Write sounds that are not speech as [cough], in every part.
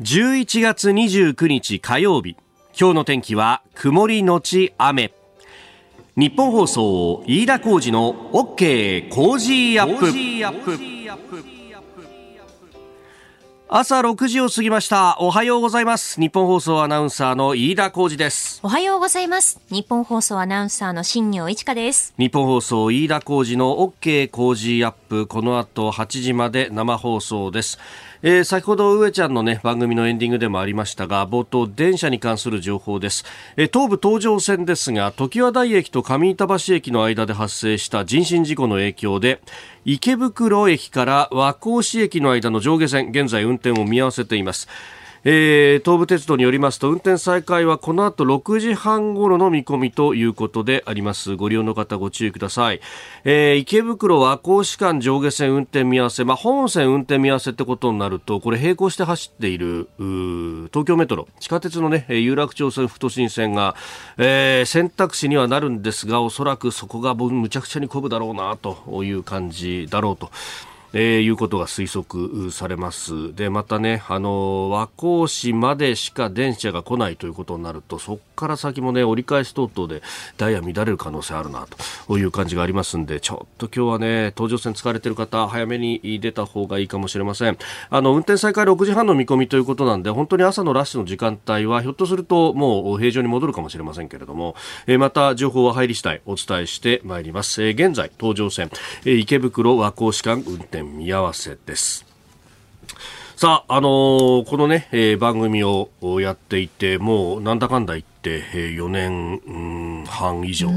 11月29日火曜日。今日の天気は曇りのち雨。日本放送飯田浩二の OK Cozy Up。朝6時を過ぎました。おはようございます。日本放送アナウンサーの飯田浩二です。おはようございます。日本放送アナウンサーの新行市佳です。日本放送飯田浩二の OK Cozy Up。この後8時まで生放送ですえー、先ほど上ちゃんのね番組のエンディングでもありましたが冒頭電車に関する情報です、えー、東武東上線ですが常盤台駅と上板橋駅の間で発生した人身事故の影響で池袋駅から和光市駅の間の上下線現在運転を見合わせています。えー、東武鉄道によりますと運転再開はこの後6時半頃の見込みということでありますご利用の方ご注意ください、えー、池袋和光市間上下線運転見合わせ、まあ、本線運転見合わせってことになるとこれ並行して走っている東京メトロ地下鉄のね有楽町線副都心線が、えー、選択肢にはなるんですがおそらくそこがむちゃくちゃに混むだろうなという感じだろうと。えー、いうことが推測されます。で、またね、あの、和光市までしか電車が来ないということになると、そこから先もね、折り返し等々でダイヤ乱れる可能性あるな、という感じがありますんで、ちょっと今日はね、東上線疲れてる方、早めに出た方がいいかもしれません。あの、運転再開6時半の見込みということなんで、本当に朝のラッシュの時間帯は、ひょっとするともう平常に戻るかもしれませんけれども、えー、また情報は入り次第お伝えしてまいります。えー、現在、東上線、えー、池袋和光市間運転見合わせです。さあ、あのー、このね、えー、番組をやっていて、もうなんだかんだ言って、えー、4年半以上。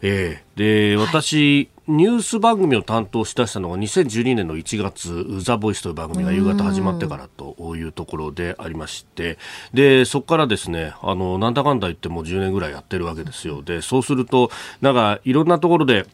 えー、で、私、ニュース番組を担当しだしたのが2012年の1月、ザ・ボイスという番組が夕方始まってからというところでありまして、で、そこからですね、あの、なんだかんだ言っても10年ぐらいやってるわけですよ。で、そうすると、なんか、いろんなところで、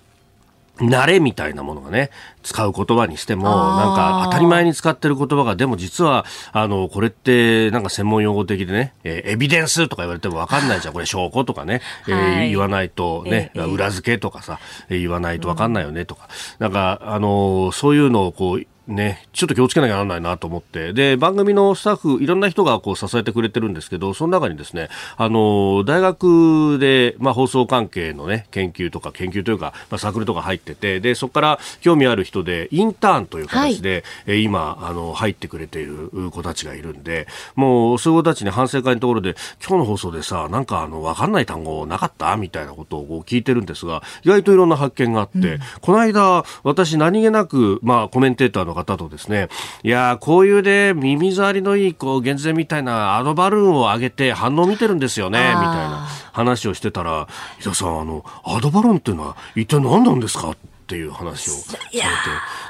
慣れみたいなものがね、使う言葉にしても、なんか当たり前に使ってる言葉が、でも実は、あの、これってなんか専門用語的でね、えー、エビデンスとか言われてもわかんないじゃん。これ証拠とかね、えー、言わないとね、えー、裏付けとかさ、えー、言わないとわかんないよねとか、なんか、あの、そういうのをこう、ね、ちょっと気をつけなきゃならないなと思って、で、番組のスタッフ、いろんな人がこう支えてくれてるんですけど、その中にですね、あの、大学で、まあ、放送関係のね、研究とか、研究というか、まあ、サークルとか入ってて、で、そこから興味ある人で、インターンという形で、はい、今、あの、入ってくれている子たちがいるんで、もう、そういう子たちに反省会のところで、今日の放送でさ、なんか、あの、わかんない単語なかった？みたいなことをこう聞いてるんですが、意外といろんな発見があって、うん、この間、私何気なく、まあ、コメンテーターの方とですね、いやこういうで耳障りのいい、こう、減税みたいなアドバルーンを上げて反応見てるんですよね、みたいな話をしてたら、伊田さん、あの、アドバルーンっていうのは一体何なんですか？っていう話をされて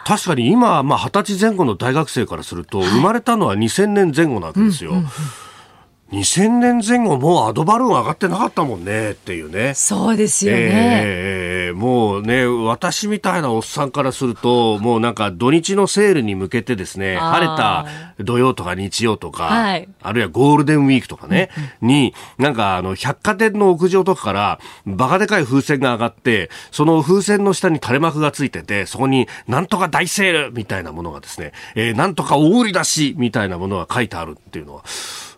確かに今、まあ、20歳前後の大学生からすると、生まれたのは2000年前後なわけですよ。うんうんうん2000年前後もうアドバルーン上がってなかったもんねっていうね。そうですよね。えー、もうね、私みたいなおっさんからすると、もうなんか土日のセールに向けてですね、晴れた土曜とか日曜とか、はい、あるいはゴールデンウィークとかね、に、なんかあの、百貨店の屋上とかからバカでかい風船が上がって、その風船の下に垂れ幕がついてて、そこになんとか大セールみたいなものがですね、えー、なんとか大売り出しみたいなものが書いてあるっていうのは、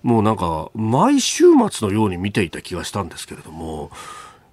もうなんか、毎週末のように見ていた気がしたんですけれども、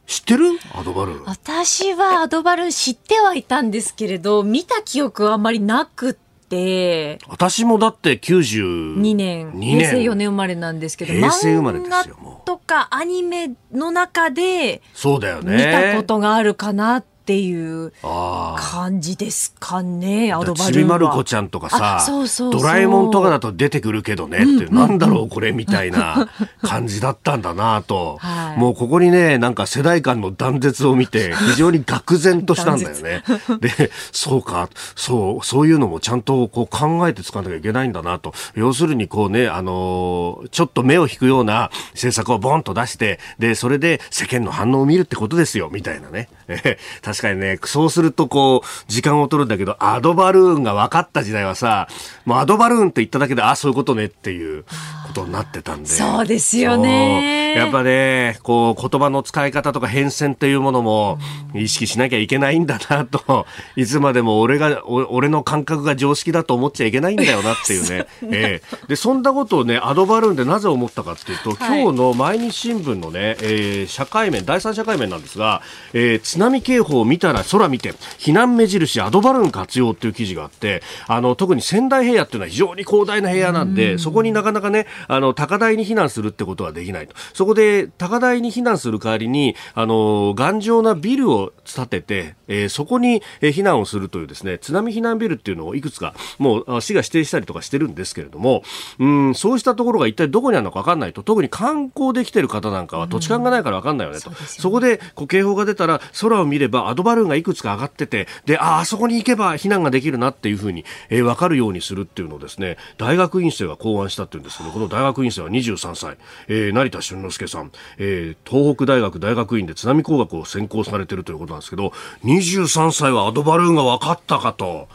知ってる？アドバルーン。私はアドバルーン知ってはいたんですけれど、見た記憶はあんまりなくて。私もだって92年。2年。平成4年生まれなんですけど、平成生まれですよ。とかアニメの中で、そうだよね。見たことがあるかなってっていう感じですかね、アドバルーンは。ちびまる子ちゃんとかさドラえもんとかだと出てくるけどねって、うんうん、なんだろうこれみたいな [laughs] 感じだったんだなと、はい、もうここにね、なんか世代間の断絶を見て、非常に愕然としたんだよね。で、そうか、そう、そういうのもちゃんとこう考えて使わなきゃいけないんだなと。要するにこうね、あのー、ちょっと目を引くような政策をボンと出して、で、それで世間の反応を見るってことですよ、みたいなね。え [laughs] 確かにね、そうするとこう、時間を取るんだけど、アドバルーンが分かった時代はさ、もうアドバルーンって言っただけで、あ、そういうことねっていうことになってたんで。そうですよね。やっぱね、こう、言葉の使い方とか変遷っていうものも意識しなきゃいけないんだなと、いつまでも俺が、俺の感覚が常識だと思っちゃいけないんだよなっていうね。えー、で、そんなことをね、アドバルーンでなぜ思ったかっていうと、今日の毎日新聞のね、えー、社会面、第三社会面なんですが、えー、津波警報を見たら空見て、避難目印アドバルーン活用っていう記事があって、あの、特に仙台平野っていうのは非常に広大な平野なんで、そこになかなかね、あの、高台に避難するってことはできないと。そこで、高台に避難する代わりに、あの、頑丈なビルを建てて、えー、そこに避難をするというですね、津波避難ビルっていうのをいくつか、もう市が指定したりとかしてるんですけれども、うん、そうしたところが一体どこにあるのか分かんないと、特に観光できてる方なんかは土地勘がないから分かんないよねと。そそこでこう警報が出たら空を見ればアドバルーンがいくつか上がってて、で、あ、あそこに行けば避難ができるなっていうふうに、えー、分かるようにするっていうのをですね、大学院生が考案したっていうんですけど、この大学院生は23歳、えー、成田俊之介さん、えー、東北大学大学院で津波工学を専攻されてるということなんですけど、23歳はアドバルーンが分かったかと。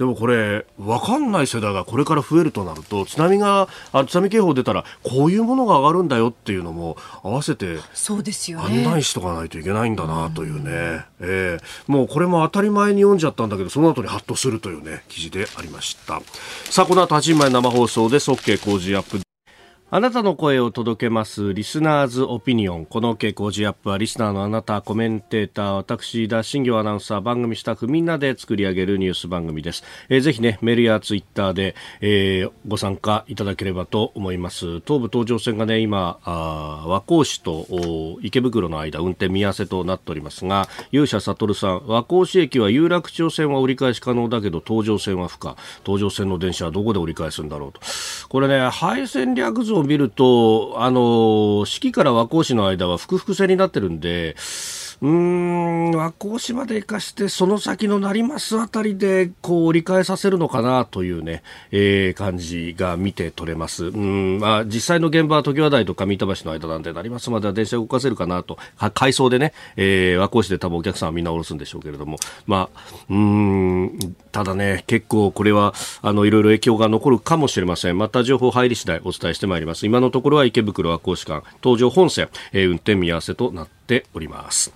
でもこれ、分かんない世代がこれから増えるとなると、津波が、あ津波警報出たら、こういうものが上がるんだよっていうのも、合わせて、そうですよ、案内しとかないといけないんだなというね、えー、もうこれも当たり前に読んじゃったんだけど、その後にハッとするというね、記事でありました。さあ、この後8時前生放送で、即計工事アップ。あなたの声を届けますリスナーズオピニオン。この傾向ジアップはリスナーのあなた、コメンテーター、私、田新行アナウンサー、番組スタッフみんなで作り上げるニュース番組です。えー、ぜひね、メールやツイッターで、えー、ご参加いただければと思います。東武東上線がね、今、あ和光市と池袋の間、運転見合わせとなっておりますが、勇者悟さん、和光市駅は有楽町線は折り返し可能だけど、東上線は不可。東上線の電車はどこで折り返すんだろうと。これね、配線略像を見ると、あの、四季から和光市の間は複々線になってるんで、うーん、和光市まで行かして、その先の成増あたりで、こう、折り返させるのかなというね、えー、感じが見て取れます。うん、まあ、実際の現場は常盤台と上板橋の間なんで、成増までは電車動かせるかなと、回送でね、えー、和光市で多分お客さんはみんな降ろすんでしょうけれども、まあ、うん、ただね、結構これは、あの、いろいろ影響が残るかもしれません。また情報入り次第お伝えしてまいります。今のところは池袋和光市間、東上本線、えー、運転見合わせとなっております。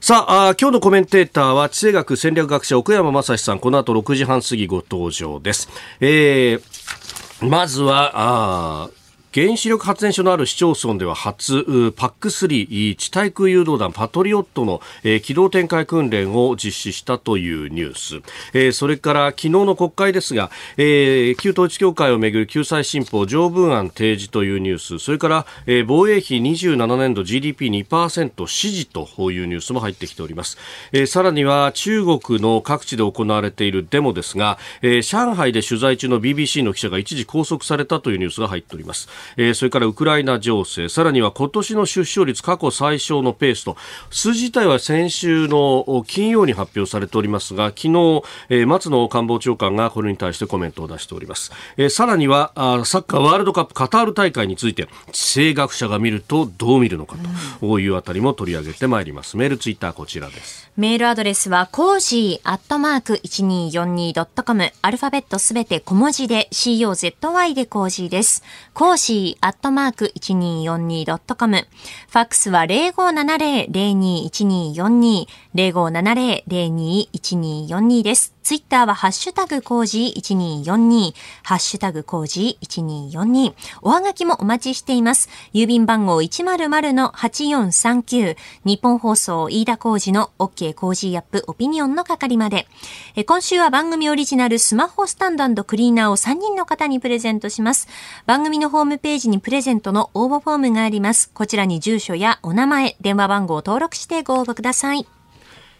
さあ今日のコメンテーターは地政学戦略学者奥山正史さんこの後6時半過ぎご登場です、えー、まずはあ原子力発電所のある市町村では初パック3地対空誘導弾パトリオットの、えー、機動展開訓練を実施したというニュース、えー、それから昨日の国会ですが、えー、旧統一協会をめぐる救済新法条文案提示というニュース。それから、えー、防衛費27年度 GDP2% 支持というニュースも入ってきております、えー、さらには中国の各地で行われているデモですが、えー、上海で取材中の BBC の記者が一時拘束されたというニュースが入っております。えー、それからウクライナ情勢。さらには今年の出生率過去最小のペースと。数字自体は先週の金曜に発表されておりますが昨日、えー、松野官房長官がこれに対してコメントを出しております、えー、さらにはあサッカーワールドカップカタール大会について地政学者が見るとどう見るのかというあたりも取り上げてまいります。メールツイッターこちらです。メールアドレスは cozy アットマーク 1242.com アルファベットすべて小文字で COZY で cozy です。cozy アットマーク 1242.com ファックスは0570-021242 0570-021242ですツイッターはハッシュタグ cozy 1242、ハッシュタグ cozy 1242。おはがきもお待ちしています。郵便番号100-8439、日本放送飯田コージの OK コージーアップオピニオンの係まで。え今週は番組オリジナルスマホスタンドクリーナーを3人の方にプレゼントします。番組のホームページにプレゼントの応募フォームがあります。こちらに住所やお名前、電話番号を登録してご応募ください。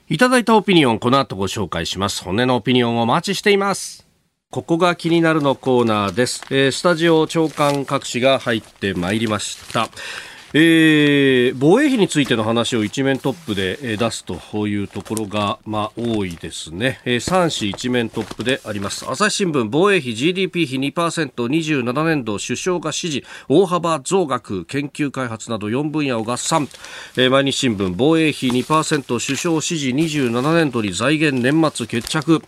いただいたオピニオン、この後ご紹介します。骨のオピニオンをお待ちしています。ここが気になるのコーナーです。えー、スタジオ長官各紙が入ってまいりました。えー、防衛費についての話を一面トップで出すというところが、まあ、多いですね。えー、3紙一面トップであります。朝日新聞、防衛費 GDP 比2%、27年度首相が指示、大幅増額、研究開発など4分野を合算。えー、毎日新聞、防衛費2%、首相指示27年度に財源年末決着。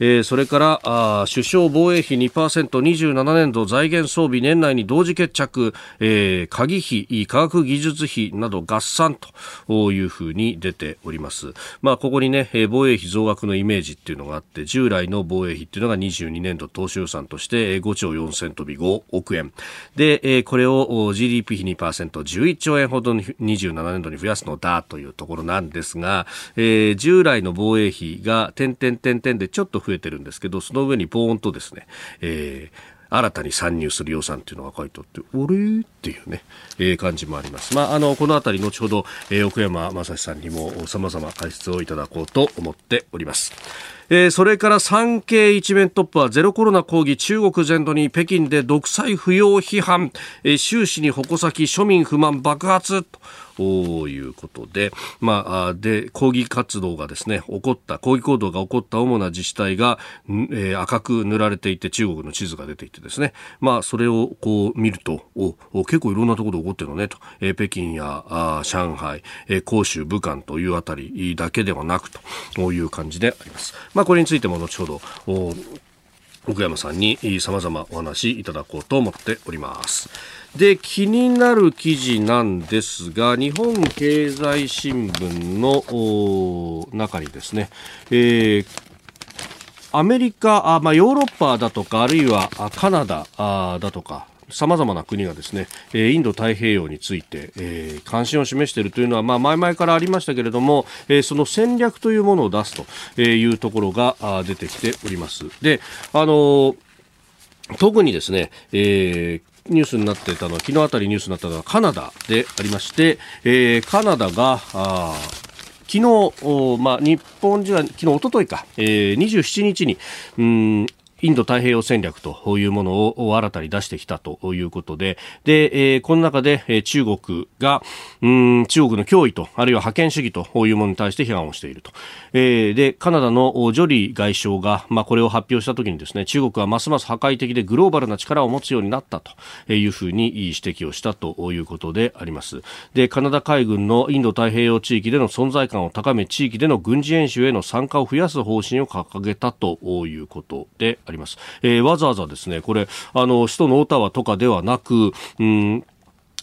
えー、それからあ首相防衛費 2%27 年度財源装備年内に同時決着、えー、鍵費、科学技術費など合算というふうに出ております。まあ、ここにね、防衛費増額のイメージっていうのがあって、従来の防衛費っていうのが22年度当初予算として5兆4000飛び5億円。で、これを GDP 比 2%11 兆円ほどに27年度に増やすのだというところなんですが、えー、従来の防衛費が点々点々でちょっと増えてるんですけど、その上にポーンとですね、えー新たに参入する予算というのが書いてあって、俺っていうね、えー、感じもあります。まあ、あの、このあたり、後ほど、えー、奥山正史さんにも様々解説をいただこうと思っております。えー、それから産経一面トップはゼロコロナ抗議中国全土に北京で独裁不要批判、えー、習氏に矛先庶民不満爆発。とということで、まあ、で、抗議活動がですね、起こった、抗議行動が起こった主な自治体が、えー、赤く塗られていて、中国の地図が出ていてですね、まあ、それをこう見ると、お結構いろんなところで起こってるのね、と、えー、北京やあ上海、えー、広州、武漢というあたりだけではなくという感じであります。まこれについても後ほど、奥山さんに様々お話しいただこうと思っております。で気になる記事なんですが日本経済新聞の中にですね、えーアメリカ、あまあ、ヨーロッパだとかあるいはカナダだとかさまざまな国がですね、インド太平洋について、え、関心を示しているというのは、まあ、前々からありましたけれども、え、その戦略というものを出すというところが出てきております。で、あの特にですね、えー、ニュースになっていたのは、昨日あたりニュースになったのはカナダでありまして、えー、カナダが、昨日、まあ、日本時間、昨日、おとといか、えー、27日に、うん、インド太平洋戦略というものを新たに出してきたということで、で、えー、この中で、えー、中国が、うん、中国の脅威と、あるいは覇権主義というものに対して批判をしていると。えー、で、カナダのジョリー外相が、まあ、これを発表したときにですね、中国はますます破壊的でグローバルな力を持つようになったというふうに指摘をしたということであります。で、カナダ海軍のインド太平洋地域での存在感を高め、地域での軍事演習への参加を増やす方針を掲げたということであります。えー、わざわざですね、これ、あの、首都のオタワとかではなく、うん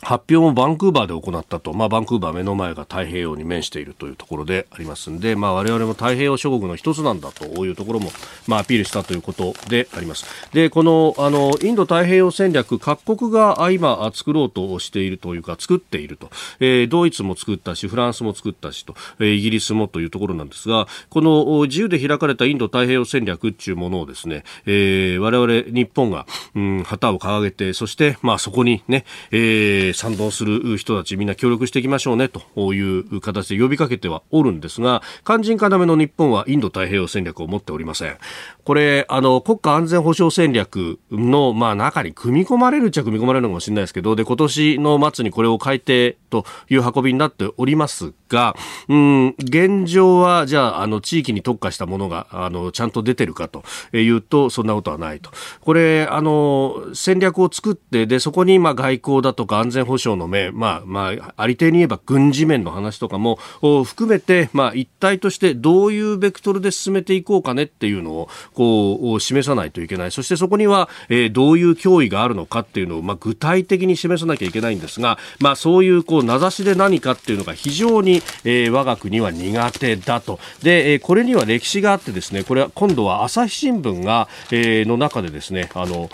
発表もバンクーバーで行ったと、まあ、バンクーバー目の前が太平洋に面しているというところでありますので、まあ、我々も太平洋諸国の一つなんだというところも、まあ、アピールしたということであります。で、この、あの、インド太平洋戦略、各国が今作ろうとしているというか、作っていると。えー、ドイツも作ったし、フランスも作ったしと、えー、イギリスもというところなんですが、この自由で開かれたインド太平洋戦略っていうものをですね、えー、我々日本が、うん、旗を掲げて、そして、まあ、そこにね、えー賛同する人たちみんな協力していきましょうねという形で呼びかけてはおるんですが肝心要の日本はインド太平洋戦略を持っておりません。これあの国家安全保障戦略の、まあ、中に組み込まれるっちゃ組み込まれるのかもしれないですけどで今年の末にこれを改定という運びになっておりますが、うん、現状はじゃああの地域に特化したものがあのちゃんと出てるかというとそんなことはないとこれあの戦略を作ってでそこにまあ外交だとか安全保障の面、まあ、まあ、ありていに言えば軍事面の話とかも含めて、まあ、一体としてどういうベクトルで進めていこうかねっていうのを、こう、示さないといけない。そしてそこには、えー、どういう脅威があるのかっていうのを、まあ、具体的に示さなきゃいけないんですが、まあ、そういう、こう、名指しで何かっていうのが非常に、えー、我が国は苦手だと。で、えー、これには歴史があってですね、これは今度は朝日新聞が、えー、の中でですね、あの、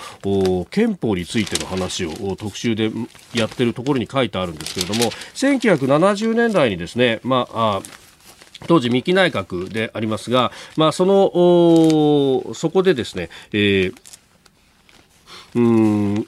憲法についての話を特集でやってるところに書いてあるんですけれども1970年代にですね、まあ当時、三木内閣でありますが、まあ、その、そこでですね、えー、うん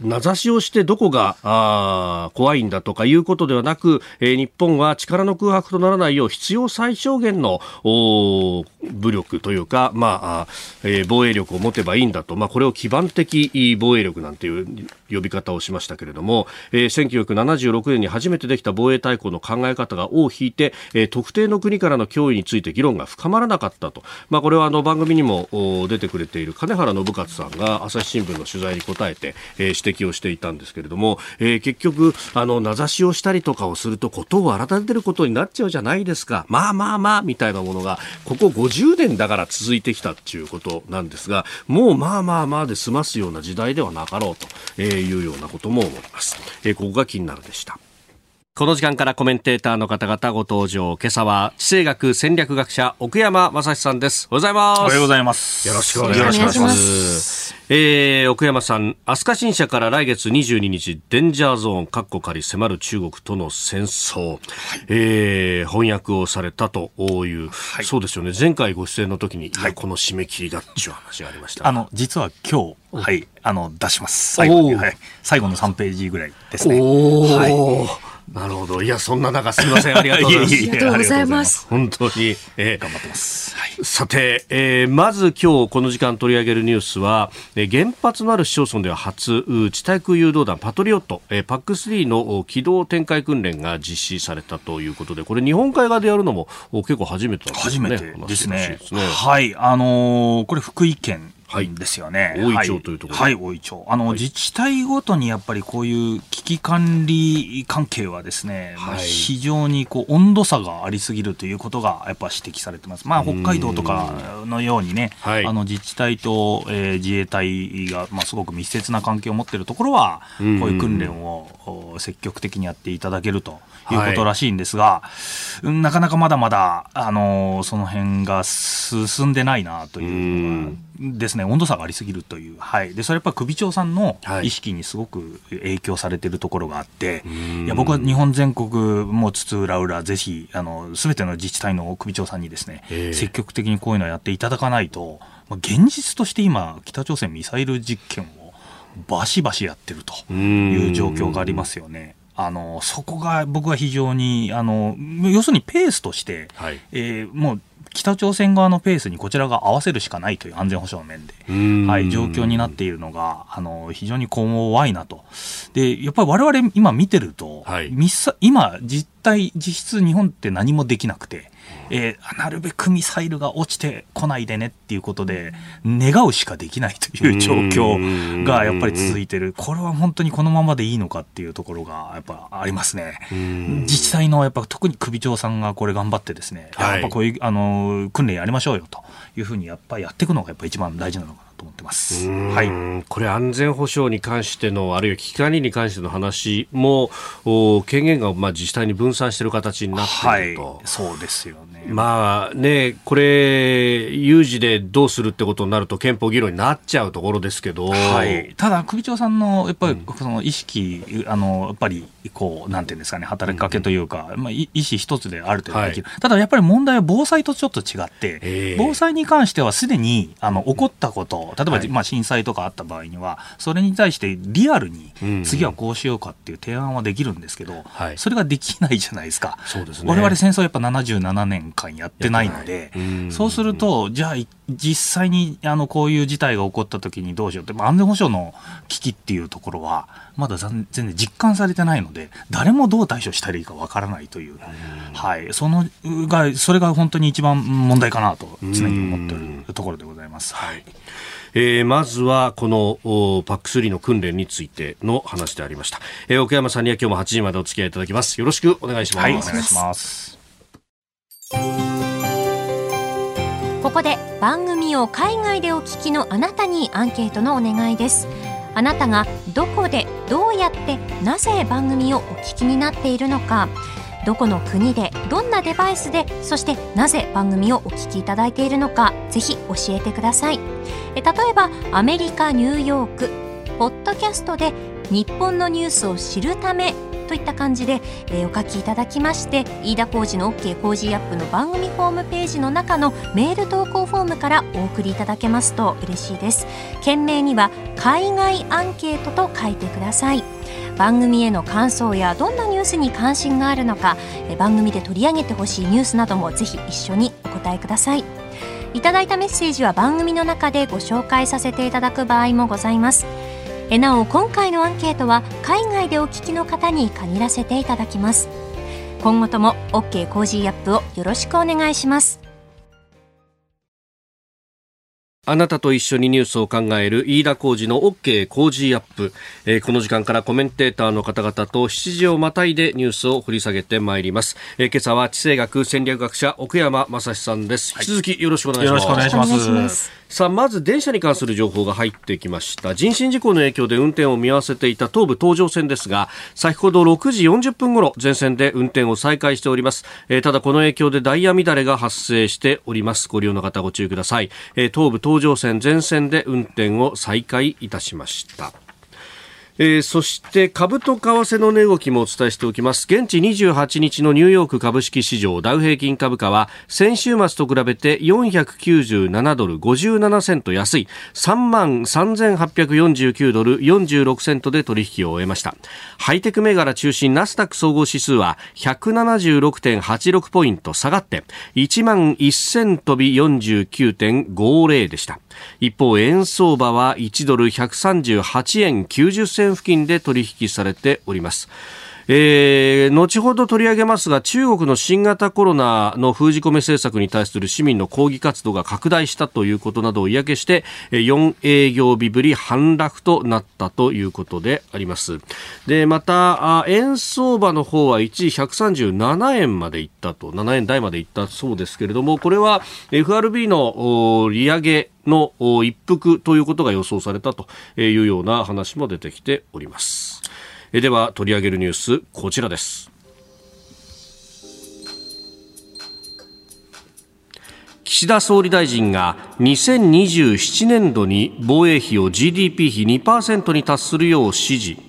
名指しをしてどこがあ怖いんだとかいうことではなく、えー、日本は力の空白とならないよう必要最小限の武力というか、まあえー、防衛力を持てばいいんだと、まあ、これを基盤的防衛力なんていう呼び方をしましたけれども、えー、1976年に初めてできた防衛大綱の考え方が尾を引いて、えー、特定の国からの脅威について議論が深まらなかったと、まあ、これはあの番組にも出てくれている金原信勝さんが朝日新聞の取材に答えて、えー、指摘をしていたんですけれども、えー、結局あの名指しをしたりとかをするとことを改めてることになっちゃうじゃないですか。まあまあまあみたいなものがここ50年だから続いてきたっていうことなんですがもうまあまあまあで済ますような時代ではなかろうというようなことも思います、えー、ここが気になるでした。この時間からコメンテーターの方々ご登場。今朝は地政学戦略学者奥山正史さんです。おはようございます。おはようございます。よろしくお願いします。ますえー、奥山さん、飛鳥新社から来月22日、デンジャーゾーン、カッコ仮迫る中国との戦争、はい、えー、翻訳をされたという、はい、そうですよね。前回ご出演の時に、はい、この締め切りだっていう話がありました。あの、実は今日、はい、あの、出します。最後に、はい。最後の3ページぐらいですね。おはいなるほど。いや、そんな中すみません。[laughs] ありがとうございます。ありがとうございます。本当に、えー、頑張ってます。はい、さて、えー、まず今日この時間取り上げるニュースは、えー、原発のある市町村では初、地対空誘導弾パトリオット、えー、パック3の機動展開訓練が実施されたということで、これ日本海側でやるのも結構初めてなんですね。初めてですね。すねはい。あのー、これ福井県ですよね。大井町というところ。はい、大井町。あの、自治体ごとにやっぱりこういう危機管理関係はですね、まあ、非常にこう温度差がありすぎるということがやっぱ指摘されてます。まあ、北海道とかのようにね、あの自治体と、えー、自衛隊が、まあ、すごく密接な関係を持っているところは、こういう訓練を積極的にやっていただけるということらしいんですが、はい、なかなかまだまだ、あのその辺が進んでないなというのがですね、温度差がありすぎるという、はい、でそれやっぱり首長さんの意識にすごく影響されているところがあって、はい、いや僕は日本全国も津々浦々、ぜひすべての自治体の首長さんにですね、積極的にこういうのをやっていただかないと、まあ、現実として今、北朝鮮ミサイル実験をバシバシやってるという状況がありますよね。あのそこが僕は非常にあの要するにペースとして、はい、えー、もう北朝鮮側のペースにこちらが合わせるしかないという安全保障の面で、はい、状況になっているのがあの非常に怖いなと。でやっぱり我々今見てると、はい、今実態実質日本って何もできなくて。えー、なるべくミサイルが落ちてこないでねっていうことで、願うしかできないという状況がやっぱり続いてる。これは本当にこのままでいいのかっていうところがやっぱありますね。自治体のやっぱ特に首長さんがこれ頑張ってですね、やっぱこういう、あの、訓練やりましょうよというふうにやっぱりやっていくのがやっぱ一番大事なのかな。と思ってます。はい。これ安全保障に関してのあるいは危機管理に関しての話も権限がまあ自治体に分散している形になっていると、はい、そうですよね。まあねこれ有事でどうするってことになると憲法議論になっちゃうところですけど、はい、ただ首長さんのやっぱりその意識、うん、あのやっぱりこうなんていうんですかね働きかけというか、うん、まあ意思一つである程度できる、はい、ただやっぱり問題は防災とちょっと違って、防災に関してはすでにあの起こったこと例えば、はい、まあ、震災とかあった場合には、それに対してリアルに、次はこうしようかっていう提案はできるんですけど、はい、それができないじゃないですか。そうですね。我々戦争やっぱ77年間やってないので、そうすると、じゃあ実際にあのこういう事態が起こった時にどうしようって、安全保障の危機っていうところは、まだ全然実感されてないので、誰もどう対処したらいいかわからないという、はい、そのが、それが本当に一番問題かなと常に思っているところでございます。はい。えー、まずはこのパック3の訓練についての話でありました、えー、奥山さんには今日も8時までお付き合いいただきます。よろしくお願いします、はい、お願いしますここで番組を海外でお聞きのあなたにアンケートのお願いです。あなたがどこでどうやってなぜ番組をお聞きになっているのか。どこの国でどんなデバイスでそしてなぜ番組をお聞きいただいているのか。ぜひ教えてください。え例えばアメリカニューヨーク。ポッドキャストで日本のニュースを知るためといった感じで、えー、お書きいただきまして飯田浩二の OK コージーアップの番組ホームページの中のメール投稿フォームからお送りいただけますと嬉しいです。件名には海外アンケートと書いてください。番組への感想やどんなニュースに関心があるのか番組で取り上げてほしいニュースなどもぜひ一緒にお答えください。いただいたメッセージは番組の中でご紹介させていただく場合もございます。えなお今回のアンケートは海外でお聞きの方に限らせていただきます。今後とも OK コージーアップをよろしくお願いします。あなたと一緒にニュースを考える飯田浩二の OK 工事アップ、えー、この時間からコメンテーターの方々と7時をまたいでニュースを掘り下げてまいります、えー、今朝は地政学戦略学者奥山真司さんです、引き続きよろしくお願いします、よろしくお願いしますさあまず電車に関する情報が入ってきました。人身事故の影響で運転を見合わせていた東武東上線ですが先ほど6時40分ごろ全線で運転を再開しております、えー、ただこの影響でダイヤ乱れが発生しております。ご利用の方ご注意ください、えー、東武東上線全線で運転を再開いたしました。えー、そして株と為替の値動きもお伝えしておきます。現地28日のニューヨーク株式市場ダウ平均株価は先週末と比べて497ドル57セント安い。3万3849ドル46セントで取引を終えました。ハイテク銘柄中心ナスダック総合指数は176.86ポイント下がって1万1000飛び49.50でした。一方円相場は1ドル138円90銭付近で取引されております。えー、後ほど取り上げますが中国の新型コロナの封じ込め政策に対する市民の抗議活動が拡大したということなどを嫌気して4営業日ぶり反落となったということでありますでまた円相場の方は一時137円までいったと7円台までいったそうですけれどもこれは FRB の利上げの一服ということが予想されたというような話も出てきております。えでは取り上げるニュースこちらです。岸田総理大臣が2027年度に防衛費を GDP 比2%に達するよう指示。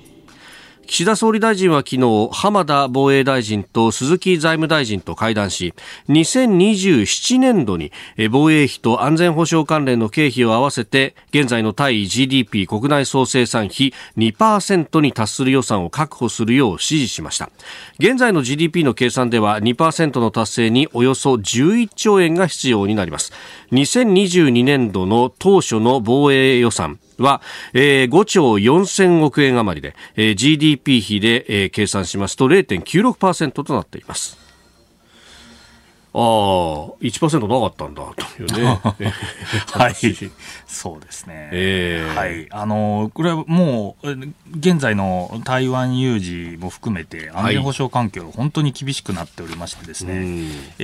岸田総理大臣は昨日浜田防衛大臣と鈴木財務大臣と会談し2027年度に防衛費と安全保障関連の経費を合わせて現在の対 GDP 国内総生産比2%に達する予算を確保するよう指示しました。現在の GDP の計算では2%の達成におよそ11兆円が必要になります。2022年度の当初の防衛予算は、えー、5兆4000億円余りで、えー、GDP 比で、えー、計算しますと0.96%となっています。ああ、1%なかったんだというね。[laughs] はい。そうですね。えー、はい。あの、これはもう、現在の台湾有事も含めて、安全保障環境、本当に厳しくなっておりましてですね、はい、え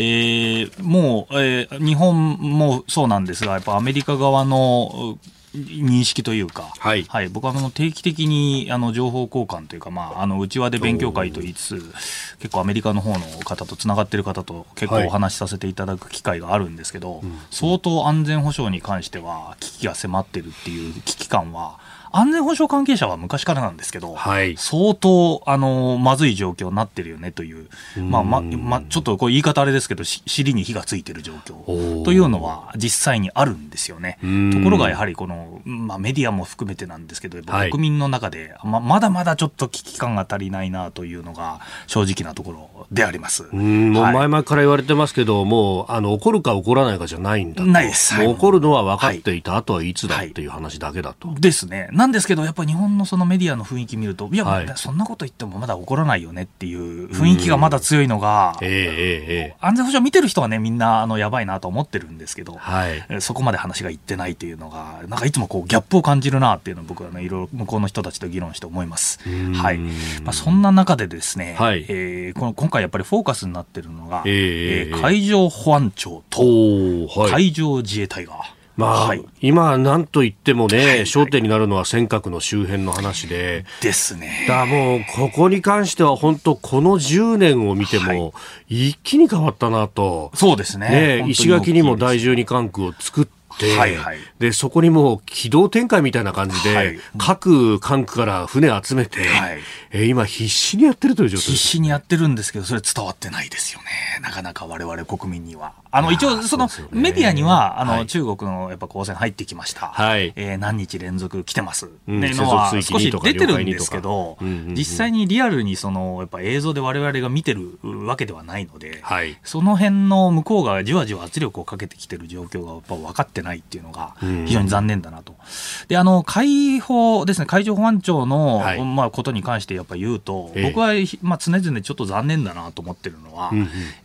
ー、もう、えー、日本もそうなんですが、やっぱアメリカ側の認識というか、はい、はい、僕はあの定期的にあの情報交換というか、まあ、あの内輪で勉強会と言いつつ、結構アメリカの方の方とつながってる方と結構お話しさせていただく機会があるんですけど、はい、相当安全保障に関しては危機が迫ってるっていう危機感は、安全保障関係者は昔からなんですけど、はい、相当あのまずい状況になってるよねという、まあままちょっとこう言い方あれですけど、尻に火がついてる状況。というのは実際にあるんですよね。ところがやはりこの、まあ、メディアも含めてなんですけど、国民の中で、ままだまだちょっと危機感が足りないなというのが正直なところであります。うん、もう前々から言われてますけど、もうあの怒るか怒らないかじゃないんだないです。怒るのは分かっていた、はい、あとはいつだっていう話だけだと。ですね。なんですけど、やっぱり日本のそのメディアの雰囲気見ると、いや、はい、そんなこと言ってもまだ起こらないよねっていう雰囲気がまだ強いのが、えーえー、安全保障見てる人はね、みんなあのやばいなと思ってるんですけど、はい、そこまで話がいってないっていうのが、なんかいつもこうギャップを感じるなっていうのを僕はね、いろいろ向こうの人たちと議論して思います。はい。まあ、そんな中でですね、はい、えー、この今回やっぱりフォーカスになってるのが、えー、海上保安庁と海上自衛隊が、まあ、はい、今、なんといってもね、はい、焦点になるのは尖閣の周辺の話で。ですね。だもう、ここに関しては本当、この10年を見ても、一気に変わったなと。そうですね。ね石垣にも第12管区を作って、て、はいはい、でそこにもう機動展開みたいな感じで、はい、各管区から船集めて、はい、えー、今必死にやってるという状態必死にやってるんですけどそれ伝わってないですよね。なかなか我々国民にはあの一応そのメディアにはあの、はい、中国のやっぱ光線入ってきました、はい。えー、何日連続来てます。っていうのは少し出てるんですけど、実際にリアルにそのやっぱ映像で我々が見てるわけではないので、はい、その辺の向こうがじわじわ圧力をかけてきてる状況がやっぱ分かってないっていうのが非常に残念だなと。であの海保ですね。海上保安庁の、はい、まあ、ことに関してやっぱ言うと、え僕は、まあ、常々ちょっと残念だなと思ってるのは、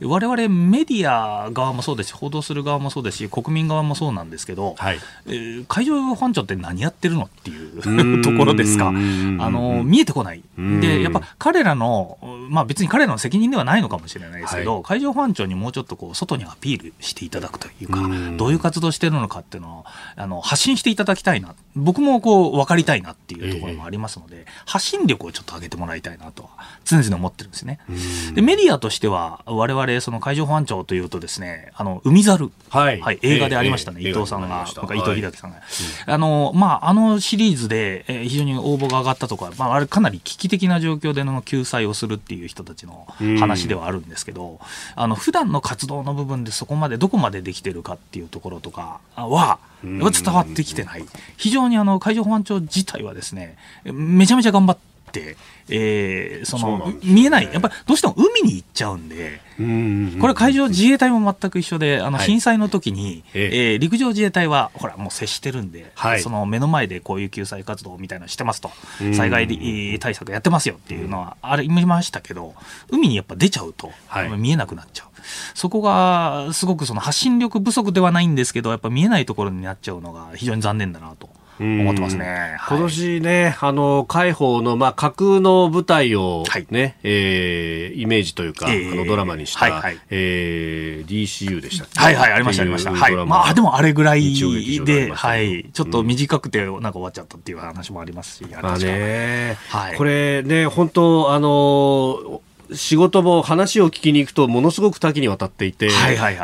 我々メディア側もそうですし報道する側もそうですし国民側もそうなんですけど、はい。えー、海上保安庁って何やってるのっていうところですか。あの見えてこない。でやっぱ彼らの、まあ、別に彼らの責任ではないのかもしれないですけど、はい、海上保安庁にもうちょっとこう外にアピールしていただくというかどういう活動してるのかっていうのをあの発信していただきたいな僕もこう分かりたいなっていうところもありますので、え発信力をちょっと上げてもらいたいなとは常々思ってるんですね。でメディアとしては我々その海上保安庁というとですねあの海猿、はい、はい、映画でありましたね、えー、伊藤さんが、伊藤英樹さんが、はい、あのまああのシリーズで、えー、非常に応募が上がったとか、まあ、あれかなり危機的な状況での救済をするっていう人たちの話ではあるんですけど、あの普段の活動の部分でそこまでどこまでできてるかっていうところとかは伝わってきてない。非常にあの海上保安庁自体はですね、めちゃめちゃ頑張って、えー、その、ね、見えない、やっぱりどうしても海に行っちゃうんで、これ海上自衛隊も全く一緒で、あの震災の時に、はい、えー、陸上自衛隊はほらもう接してるんで、はい、その目の前でこういう救済活動みたいなのしてますと、災害対策やってますよっていうのはあれ見ましたけど、海にやっぱ出ちゃうと、はい、見えなくなっちゃう。そこがすごくその発信力不足ではないんですけど、やっぱ見えないところになっちゃうのが非常に残念だなと。思ってますね。今年ね、あの、海保の、まあ、架空の舞台をね、はい、えー、イメージというか、えー、あのドラマにした、はいはい、えー、DCU でしたはいはい、ありました、ありました。はい。まあ、でもあれぐらいで、はい、ちょっと短くて、なんか終わっちゃったっていう話もありますし、あね、はい、これね、本当あの、仕事も話を聞きに行くとものすごく多岐にわたっていて、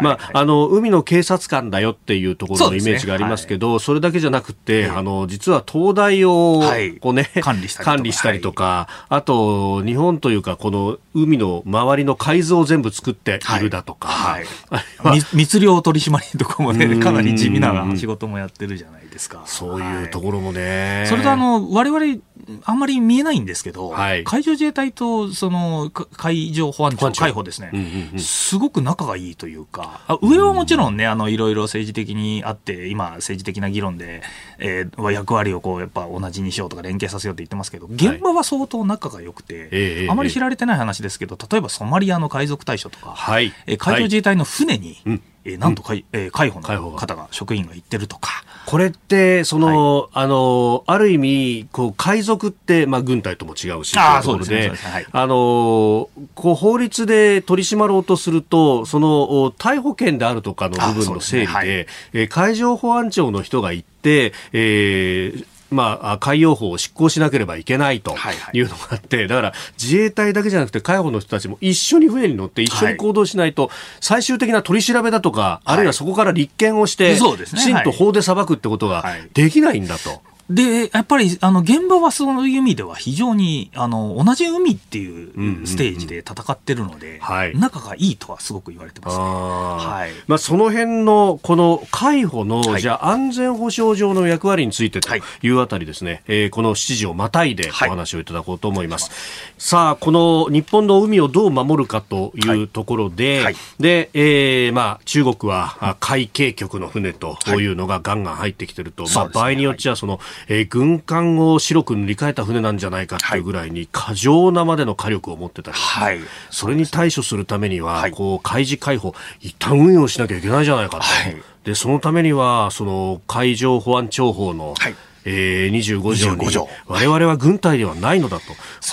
まあ、あの海の警察官だよっていうところのイメージがありますけど、そ、ねはい、それだけじゃなくて、あの実は灯台をこうね、はい、管理したりとか、あと日本というかこの海の周りの海図を全部作っているだとか、はい。[laughs] 密漁取締りとかもねかなり地味な仕事もやってるじゃないですか。そういうところもね。それとあの我々あんまり見えないんですけど、はい、海上自衛隊とその海上保安庁、海保ですね、うんうんうん、すごく仲がいいというか、上はもちろんね、あのいろいろ政治的にあって、今、政治的な議論で、えー、役割をこうやっぱ同じにしようとか、連携させようって言ってますけど、現場は相当仲が良くて、はい、あまり知られてない話ですけど、例えばソマリアの海賊対処とか、はい、え海上自衛隊の船に、はい、えー、なんと海,、えー、海保の方が、職員が行ってるとか。これって、その、はい、あの、ある意味、こう、海賊って、まあ、軍隊とも違うし、あそうですね。はい、あの、こう、法律で取り締まろうとすると、その、逮捕権であるとかの部分の整理で、で、ね。はい、えー、海上保安庁の人が行って、えー、まあ、海洋法を執行しなければいけないというのがあって、はいはい、だから自衛隊だけじゃなくて海保の人たちも一緒に船に乗って一緒に行動しないと、最終的な取り調べだとか、あるいはそこから立件をして、きちんと法で裁くってことができないんだと。で、やっぱり、あの、現場はそういう意味では非常に、あの、同じ海っていうステージで戦ってるので、仲がいいとはすごく言われてますね。はい。まあ、その辺の、この海保の、はい、じゃあ、安全保障上の役割についてというあたりですね、はい、えー、この7時をまたいでお話をいただこうと思います。はい、さあ、この日本の海をどう守るかというところで、はい、で、えー、まあ、中国は海警局の船というのがガンガン入ってきてると、まあ、場合によっちゃその、えー、軍艦を白く塗り替えた船なんじゃないかっていうぐらいに過剰なまでの火力を持ってたり、はい、それに対処するためには、はい、こう海事海保一旦運用しなきゃいけないじゃないかと。はい、でそのためにはその海上保安庁法の、はいえー、25条に条。我々は軍隊ではないのだと、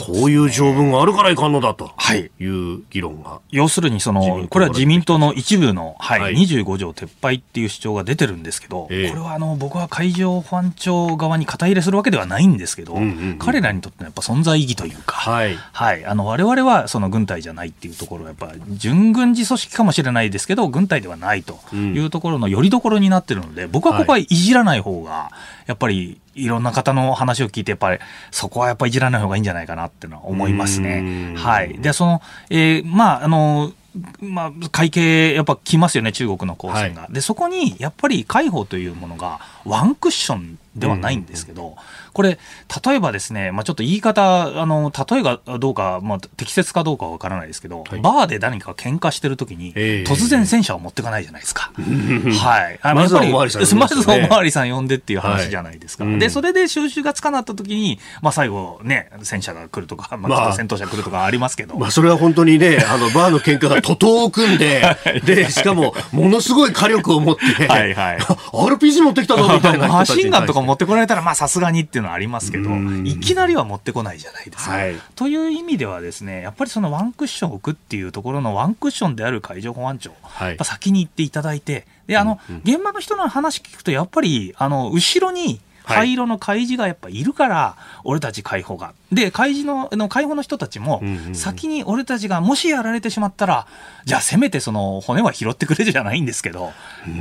こういう条文があるからいかんのだと。い。う議論が。要するにその、これは自民党の一部の、はいはい、25条撤廃っていう主張が出てるんですけど、えー、これはあの僕は海上保安庁側に肩入れするわけではないんですけど、うんうんうん、彼らにとってのやっぱ存在意義というか、はい、はい、あの我々はその軍隊じゃないっていうところはやっぱ準軍事組織かもしれないですけど軍隊ではないというところのよりどころになってるので、僕はここはいじらない方がやっぱりいろんな方の話を聞いて、やっぱりそこはやっぱりいじらない方がいいんじゃないかなっていうのは思いますね。はい。で、その、えー、まあ、あの、まあ、会計、やっぱ来ますよね、中国の光線が、はい、で、そこに、やっぱり介抱というものが、ワンクッションではないんですけど、これ、例えばですね、まあ、ちょっと言い方、あの、例えがどうか、まあ、適切かどうかはわからないですけど、はい、バーで何か喧嘩してるときに、突然戦車を持っていかないじゃないですか。[laughs] はい。あまずはおまわりさん、ね、まずおまわりさん呼んでっていう話じゃないですか。はい、で、それで収集がつかなったときに、まあ、最後ね、戦車が来るとか、まあ、戦闘車来るとかありますけど。まあ、それは本当にね、あの、バーの喧嘩が徒党を組んで、で、しかも、ものすごい火力を持って、はいはい。RPG 持ってきたぞみたいなマシンガンとか持ってこられたら、まあ、さすがにっていうのはありますけど、いきなりは持ってこないじゃないですか。はい、という意味ではですね、やっぱりそのワンクッションを置くっていうところのワンクッションである海上保安庁、はい、先に行っていただいて、で、あの、うんうん、現場の人の話聞くと、やっぱり、あの、後ろに、灰色の海示がやっぱいるから、俺たち解放が。で、海示の、の解放の人たちも、先に俺たちがもしやられてしまったら、じゃあせめてその骨は拾ってくれじゃないんですけど、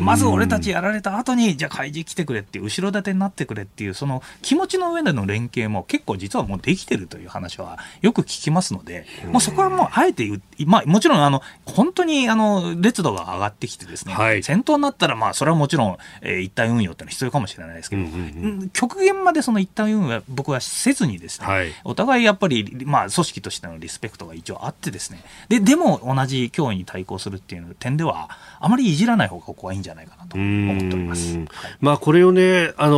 まず俺たちやられた後に、じゃあ開示来てくれっていう、後ろ盾になってくれっていう、その気持ちの上での連携も結構実はもうできてるという話はよく聞きますので、もうそこはもうあえて言う、まあもちろんあの、本当にあの、烈度が上がってきてですね、はい、戦闘になったらまあそれはもちろん、えー、一体運用ってのは必要かもしれないですけど、極限までその一体運用は僕はせずにですね、はい、お互いやっぱり、まあ組織としてのリスペクトが一応あってですね、で、でも同じ脅威に対抗するっていう点では、あまりいじらない方がここはいいんじゃないかなと思っております。はい、まあこれをね、あの、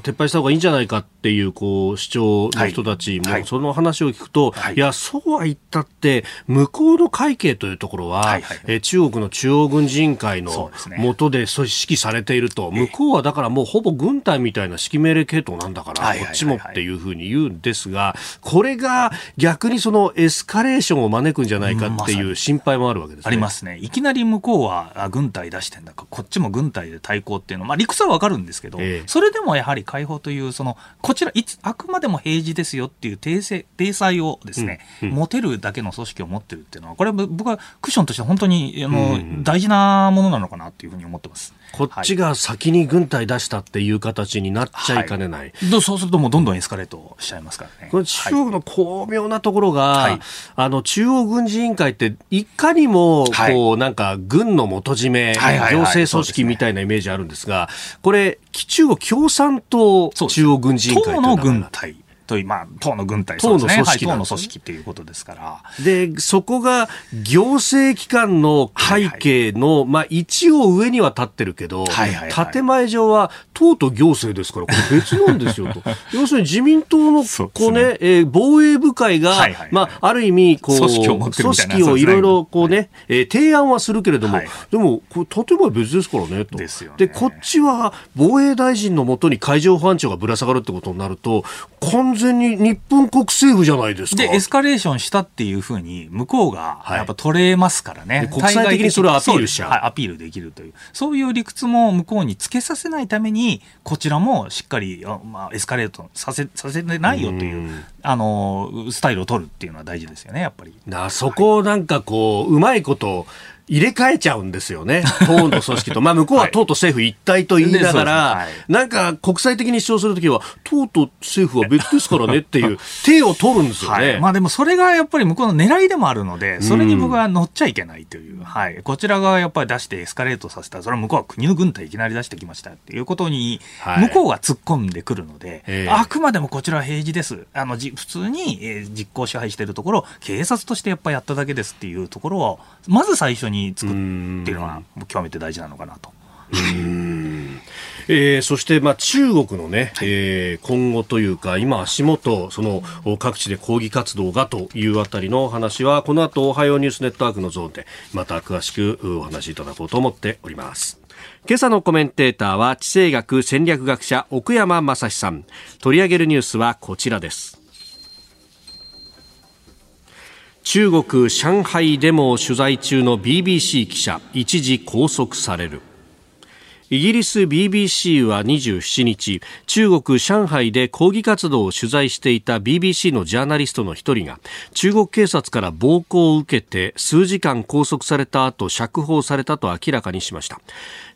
撤廃した方がいいんじゃないかっていう、こう、主張の人たちも、その話を聞くと、はい、いや、そうは言ったって、向こうの会計というところは、はいはい、え中国の中央軍事委員会の下で組織されていると、向こうはだからもうほぼ軍隊みたいな指揮命令系統なんだから、こっちもっていうふうに言うんですが、これが逆にそのエスカレーションを招くんじゃないかっていう心配もあるわけです、ね、ありますね。いきなり向こうは軍隊出してんだか、こっちも軍隊で対抗っていうの。は、まあ理屈はわかるんですけど、ええ、それでもやはり解放という、その、こちら、いつ、あくまでも平時ですよっていう体制、体裁をですね、うんうん、持てるだけの組織を持ってるっていうのは、これ僕はクッションとして本当に、あの、うん、大事なものなのかなっていうふうに思ってます。こっちが先に軍隊出したっていう形になっちゃいかねない。はい、そうするともうどんどんエスカレートしちゃいますからね。これ中国の巧妙なところが、はい、あの、中央軍事委員会っていかにも、こう、なんか軍の元締め、行政組織みたいなイメージあるんですが、これ、中国共産党中央軍事委員会党の軍隊。という、まあ、党の軍隊、党の組織、ね、党の組織っていうことですから。で、そこが行政機関の会計の、はいはい、まあ、一応上には立ってるけど、はいはいはい、建前上は党と行政ですから、これ別なんですよと。[laughs] 要するに自民党の、こうね、ねえー、防衛部会が、はいはいはい、まあ、ある意味、こう、組織を組織をいろいろ、こうね、はい、えー、提案はするけれども、はい、でも、これ建前別ですからね、と。ですよね。で、こっちは防衛大臣のもとに海上保安庁がぶら下がるってことになると、完全に日本国政府じゃないですか。で、エスカレーションしたっていうふうに、向こうがやっぱ取れますからね。はい、国際的にそれをアピールしちゃう。はい、アピールできるという。そういう理屈も向こうにつけさせないために、こちらもしっかり、まあ、エスカレートさせ、させてないよという、うあの、スタイルを取るっていうのは大事ですよね、やっぱり。なそこをなんかこう、うまいこと、入れ替えちゃうんですよね。[laughs] 党の組織と。まあ向こうは党と政府一体と言いながら、はい、なんか国際的に主張するときは、党と政府は別ですからねっていう [laughs] 手を取るんですよね。はい、まあでもそれがやっぱり向こうの狙いでもあるので、それに僕は乗っちゃいけないという。はい。こちらがやっぱり出してエスカレートさせたら、それは向こうは国の軍隊いきなり出してきましたっていうことに、向こうが突っ込んでくるので、はい、あくまでもこちらは平時です。あの、じ普通に、えー、実行支配しているところ、警察としてやっぱりやっただけですっていうところを、まず最初に作って、っていうのは極めて大事なのかなと。えー、そして、まあ、中国のね、はい、えー、今後というか、今足元、その各地で抗議活動がというあたりの話は、この後、おはようニュースネットワークのゾーンで、また詳しくお話しいただこうと思っております。今朝のコメンテーターは地政学戦略学者奥山正史さん。取り上げるニュースはこちらです中国上海デモを取材中の BBC 記者一時拘束される。イギリス BBC は27日中国上海で抗議活動を取材していた BBC のジャーナリストの一人が中国警察から暴行を受けて数時間拘束された後釈放されたと明らかにしました。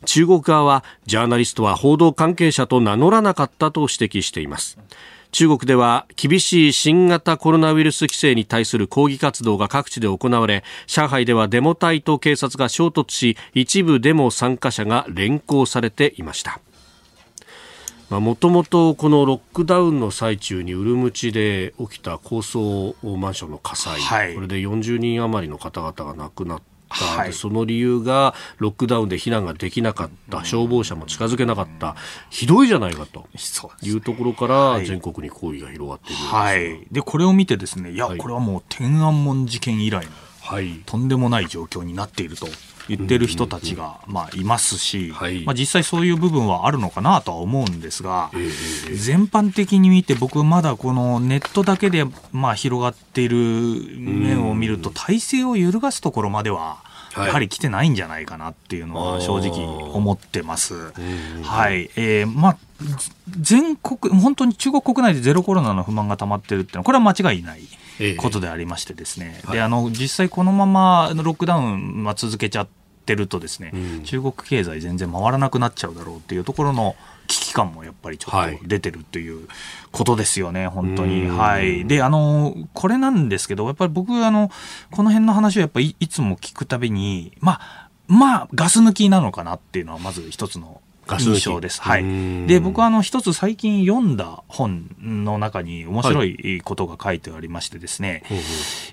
中国側はジャーナリストは報道関係者と名乗らなかったと指摘しています。中国では厳しい新型コロナウイルス規制に対する抗議活動が各地で行われ上海ではデモ隊と警察が衝突し一部デモ参加者が連行されていました。もともとこのロックダウンの最中にウルムチで起きた高層マンションの火災、はい、これで40人余りの方々が亡くなっはい、その理由がロックダウンで避難ができなかった、消防車も近づけなかった、ひどいじゃないかと。いうところから全国に抗議が広がっている、はい、でこれを見てですねいや、これはもう天安門事件以来の、はい、とんでもない状況になっていると。言ってる人たちが、まあ、いますし、はい、まあ、実際そういう部分はあるのかなとは思うんですが、えー、全般的に見て僕まだこのネットだけで、まあ、広がっている面を見ると体制を揺るがすところまではやはり来てないんじゃないかなっていうのは正直思ってます。はい、えー、まあ全国本当に中国国内でゼロコロナの不満が溜まってるっていうのはこれは間違いない。ことでありましてですね、であの実際このままロックダウンは続けちゃってるとですね、うん、中国経済全然回らなくなっちゃうだろうっていうところの危機感もやっぱりちょっと出てるということですよね、はい、本当に。はい。で、あの、これなんですけど、やっぱり僕、あの、この辺の話をやっぱりいつも聞くたびに、まあ、まあ、ガス抜きなのかなっていうのはまず一つの印象です。はい。で、僕はあの、一つ最近読んだ本の中に面白いことが書いてありましてですね、はい、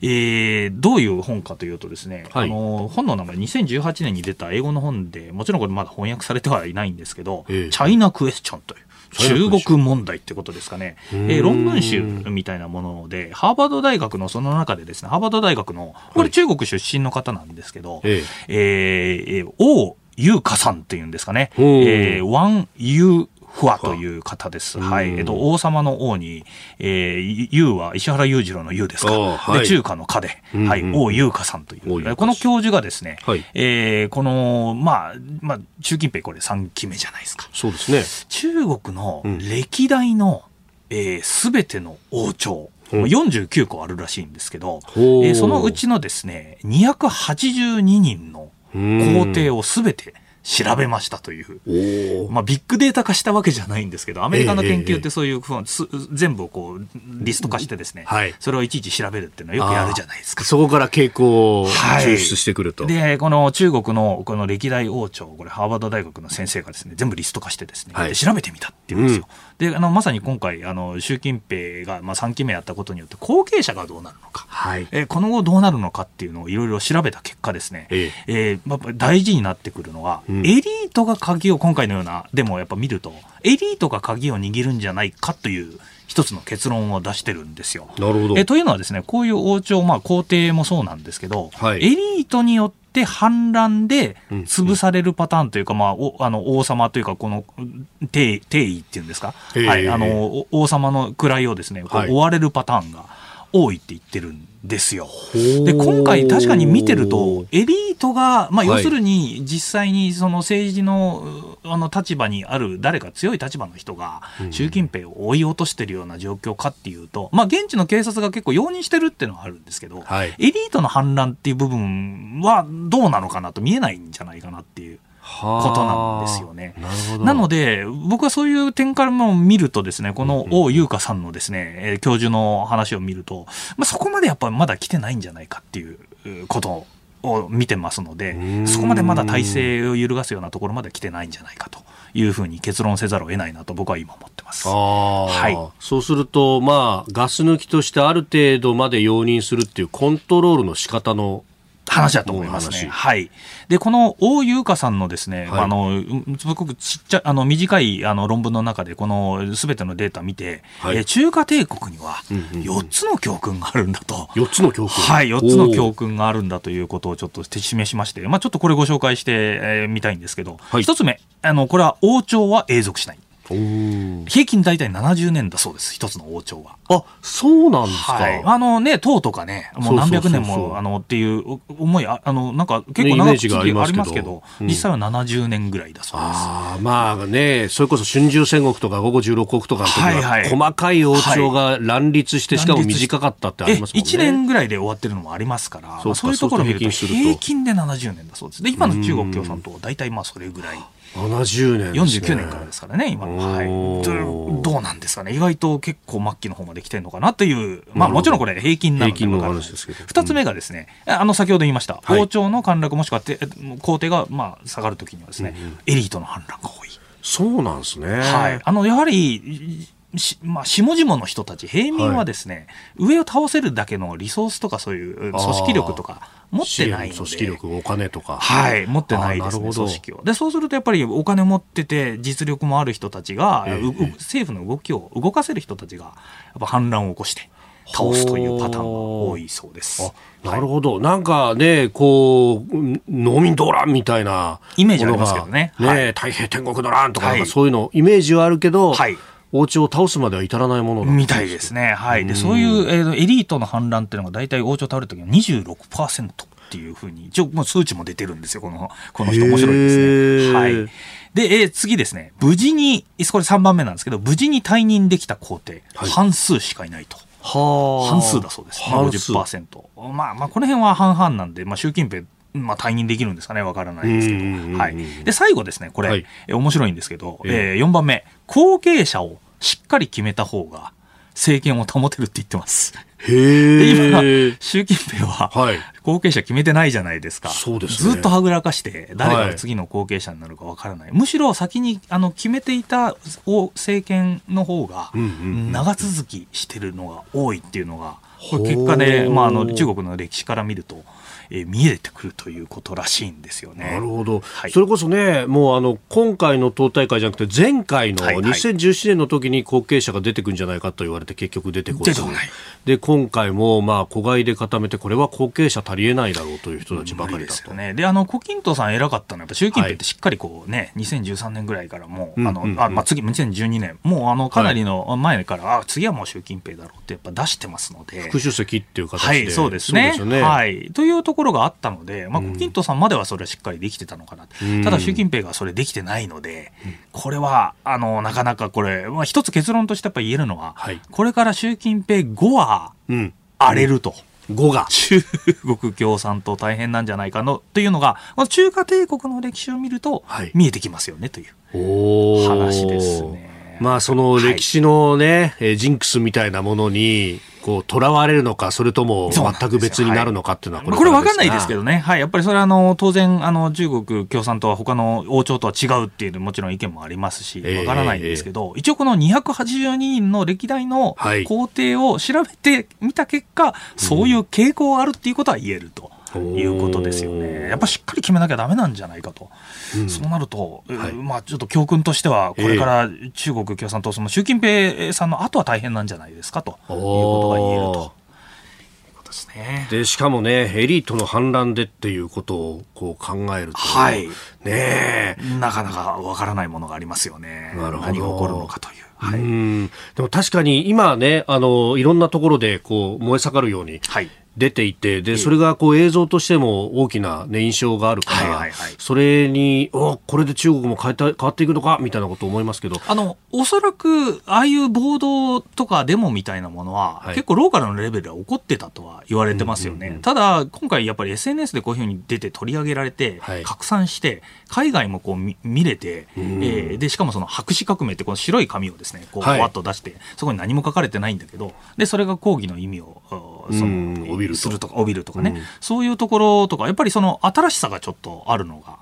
えー、どういう本かというとですね、はい、あの、本の名前2018年に出た英語の本で、もちろんこれまだ翻訳されてはいないんですけど、えー、チャイナクエスチョンという。中国問題ってことですかね。えー、論文集みたいなもので、ハーバード大学のその中でですね、ハーバード大学の、これ中国出身の方なんですけど、はい、えー、えー、王裕華さんっていうんですかね。えー、ワン・ユー・フワという方です。はい。えっと、王様の王に、えー、裕は石原裕次郎の裕ですか。はい、で、中華の華で、はい、王裕華さんという。この教授がですね、はい、えー、この、まあ、まあ、習近平これ3期目じゃないですか。そうですね。中国の歴代の、す、うん、えー、べ、ての王朝、49個あるらしいんですけど、えー、そのうちのですね、282人の皇帝をすべて調べましたという、まあ、ビッグデータ化したわけじゃないんですけど、アメリカの研究ってそういう、全部をこうリスト化してですね、はい、それをいちいち調べるっていうのはよくやるじゃないですか。そこから傾向を抽出してくると。はい、で、この中国のこの歴代王朝、これハーバード大学の先生がですね、全部リスト化してですね、はい、調べてみたっていうんですよ。うんであのまさに今回あの習近平が、まあ、3期目やったことによって後継者がどうなるのか、はい。えー、この後どうなるのかっていうのをいろいろ調べた結果ですね、ええ。えーまあ、大事になってくるのは、うん、エリートが鍵を今回のようなでもやっぱ見るとエリートが鍵を握るんじゃないかという一つの結論を出してるんですよ。なるほど。えというのはですねこういう王朝、まあ、皇帝もそうなんですけど、はい、エリートによって反乱で潰されるパターンというか、まあ、おあの王様というか、この帝帝位っていうんですか、はい、あの王様の位をですね、追われるパターンが多いって言ってるんですよ。で今回確かに見てるとエリートが、まあ、要するに実際にその政治のあの立場にある誰か強い立場の人が習近平を追い落としてるような状況かっていうと、まあ、現地の警察が結構容認してるっていうのはあるんですけど、はい、エリートの反乱っていう部分はどうなのかなと見えないんじゃないかなっていう。ことなんですよね。なので、僕はそういう点からも見るとですね、この王優香さんのですね、教授の話を見ると、まあ、そこまでやっぱりまだ来てないんじゃないかっていうことを見てますので、そこまでまだ体制を揺るがすようなところまで来てないんじゃないかというふうに結論せざるを得ないなと僕は今思ってます。はい、そうすると、まあ、ガス抜きとしてある程度まで容認するっていうコントロールの仕方の話だと思いますね。はい。で、この大優香さんのですね、はい、あの、すごくちっちゃあの、短いあの論文の中で、このすべてのデータ見て、はい、え中華帝国には4つの教訓があるんだと。4つの教訓はい、4つの教訓があるんだということをちょっと示しまして、まあちょっとこれご紹介してみ、えー、たいんですけど、はい、1つ目、あの、これは王朝は永続しない。平均大体70年だそうです、一つの王朝は。あ、そうなんですか。はい、あのね、唐とかね、もう何百年も、あの、っていう思い、あの、なんか結構長くありますけど、実際は70年ぐらいだそうです。ああ、まあね、それこそ春秋戦国とか午後十六国とかの時は、細かい王朝が乱立して、しかも短かったってありますもんね。1年ぐらいで終わってるのもありますから、そういうところを見ると平均で70年だそうです。で、今の中国共産党は大体まあそれぐらい。70年、ね、49年からですからね、今はい。ど。どうなんですかね、意外と結構末期の方まで来てるのかなという、まあ、もちろんこれ、平均なのでの話ですけど、2つ目がですね、あの先ほど言いました、王朝の陥落、もしくは皇帝がまあ下がるときにはですね、エリートの反乱が多い。そうなんですね。はい。あの、やはり、しまあ、下々の人たち、平民はですね、はい、上を倒せるだけのリソースとかそういう組織力とか持ってないので。組織力、お金とか。はい、持ってないですね、組織を。で、そうするとやっぱりお金持ってて、実力もある人たちが、えー、政府の動きを動かせる人たちが、やっぱ反乱を起こして、倒すというパターンが多いそうです。なるほど、はい、なんかね、こう、農民動乱みたいなイメージありますけどね。ね、はい、太平天国動乱とか、かそういうの、イメージはあるけど、はいお家を倒すまでは至らないものみたいですね。はい。で、そういう、えー、エリートの反乱っていうのが大体王朝倒れるときは26%っていうふうに、一応もう数値も出てるんですよ。この、この人面白いですね。はい。で、えー、次ですね。無事に、これ3番目なんですけど、無事に退任できた皇帝、はい、半数しかいないと。は半数だそうです。まあ、50%。まあ、まあ、この辺は半々なんで、まあ、習近平まあ、退任できるんですかね、わからないですけど、はい、で最後ですね、これ、はい、え面白いんですけど、えー、4番目、後継者をしっかり決めた方が政権を保てるって言ってます。へで今、習近平は後継者決めてないじゃないですか。そうです、ね、ずっとはぐらかして、誰が次の後継者になるかわからない。はい、むしろ先にあの決めていた政権の方が長続きしてるのが多いっていうのが、これ結果で、まあ、あの中国の歴史から見ると。えー、見えてくるということらしいんですよね。なるほど、はい、それこそね、もうあの今回の党大会じゃなくて、前回の2017年の時に後継者が出てくるんじゃないかと言われて、結局出てこず、で今回もまあ子飼いで固めて、これは後継者足りえないだろうという人たちばかりだと。ね、であの胡錦涛さん、偉かったのは、やっぱ習近平ってしっかりこうね、はい、2013年ぐらいからもう、あのあまあ、次、2012年、もうあのかなりの前から、はい、あ次はもう習近平だろうってやっぱ出してますので。副主席っていう形で、はい、そうですね。ね。はい、というところがあったので、まあ、胡錦涛さんまではそれはしっかりできてたのかな、うん、ただ習近平がそれできてないので、これはあのなかなかこれ、まあ、一つ結論としてやっぱ言えるのは、はい、これから習近平後は荒れると。5が。中国共産党大変なんじゃないかのというのが、まあ、中華帝国の歴史を見ると見えてきますよねという話ですね。まあその歴史のね、はい、ジンクスみたいなものにこう、囚われるのか、それとも全く別になるのかっていうのはこれ、これ分かんないですけどね。はい。やっぱりそれは、あの、当然、あの、中国共産党は他の王朝とは違うっていう、もちろん意見もありますし、分からないんですけど、えー、一応この282人の歴代の皇帝を調べてみた結果、はい、そういう傾向があるっていうことは言えると。いうことですよね。やっぱしっかり決めなきゃだめなんじゃないかと。うん、そうなると、はい、まあちょっと教訓としては、これから中国共産党、その習近平さんの後は大変なんじゃないですかということが言えると。でしかもね、エリートの反乱でっていうことをこう考えると、はい。ねなかなかわからないものがありますよね。なるほど。何が起こるのかという。はい、うんでも確かに今ね、あの、いろんなところでこう燃え盛るように、はい、出ていてでそれがこう映像としても大きな、ね、印象があるから、はいはいはい、それにおこれで中国も変えた変わっていくのかみたいなことを思いますけど。あのおそらくああいう暴動とかデモみたいなものは、はい、結構ローカルのレベルでは起こってたとは言われてますよね、うんうんうん、ただ今回やっぱり SNS でこういうふうに出て取り上げられて、はい、拡散して海外もこう見見れて、うん、えー、でしかもその白紙革命ってこの白い紙をですねこうわっと出して、そこに何も書かれてないんだけどでそれが抗議の意味をその、するとか、帯びるとかね、うん、そういうところとか、やっぱりその新しさがちょっとあるのが、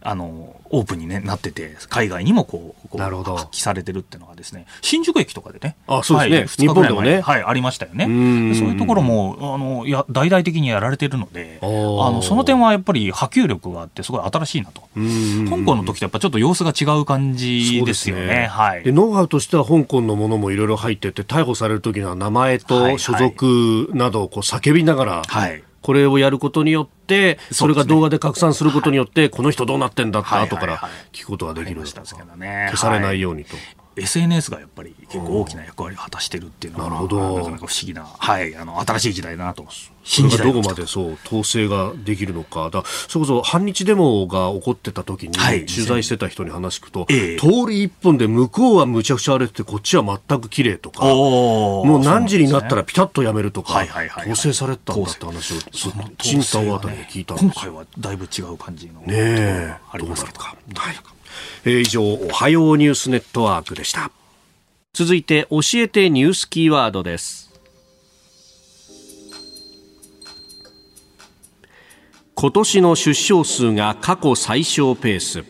あのオープンに、ね、なってて、海外にもこうこう発揮されてるっていうのがですね、新宿駅とかでね、あそうですねはい、2日ぐらい日本でもね前はい、ありましたよね。うんそういうところもあのや大々的にやられてるので、あのその点はやっぱり波及力があって、すごい新しいなと。うん香港の時とやっぱちょっと様子が違う感じですよね。はいで。ノウハウとしては香港のものもいろいろ入ってて逮捕される時には名前と所属などをこう叫びながら、はい。これをやることによってそれが動画で拡散することによって、この人どうなってんだってはい後から聞くことができる。ありましたけどね。消されないようにと。SNS がやっぱり結構大きな役割を果たしてるっていうのは、なるほど。なかなか不思議な、はい、あの新しい時代だなと。新時代が来たまでそう統制ができるのか、だそれこそ反日デモが起こってた時に、はい。取材してた人に話聞くと、ええ。通り一本で向こうはむちゃくちゃ荒れてて、こっちは全く綺麗とか、もう何時になったらピタッとやめるとか、はいはいはいはい。統制されてたんだって話を、そのチンタオあたりで聞いたんですよ。今回はだいぶ違う感じのねえ。がありますけど。どうなるか。はいえー以上、おはようニュースネットワークでした。続いて、教えてニュースキーワードです。今年の出生数が過去最小ペース。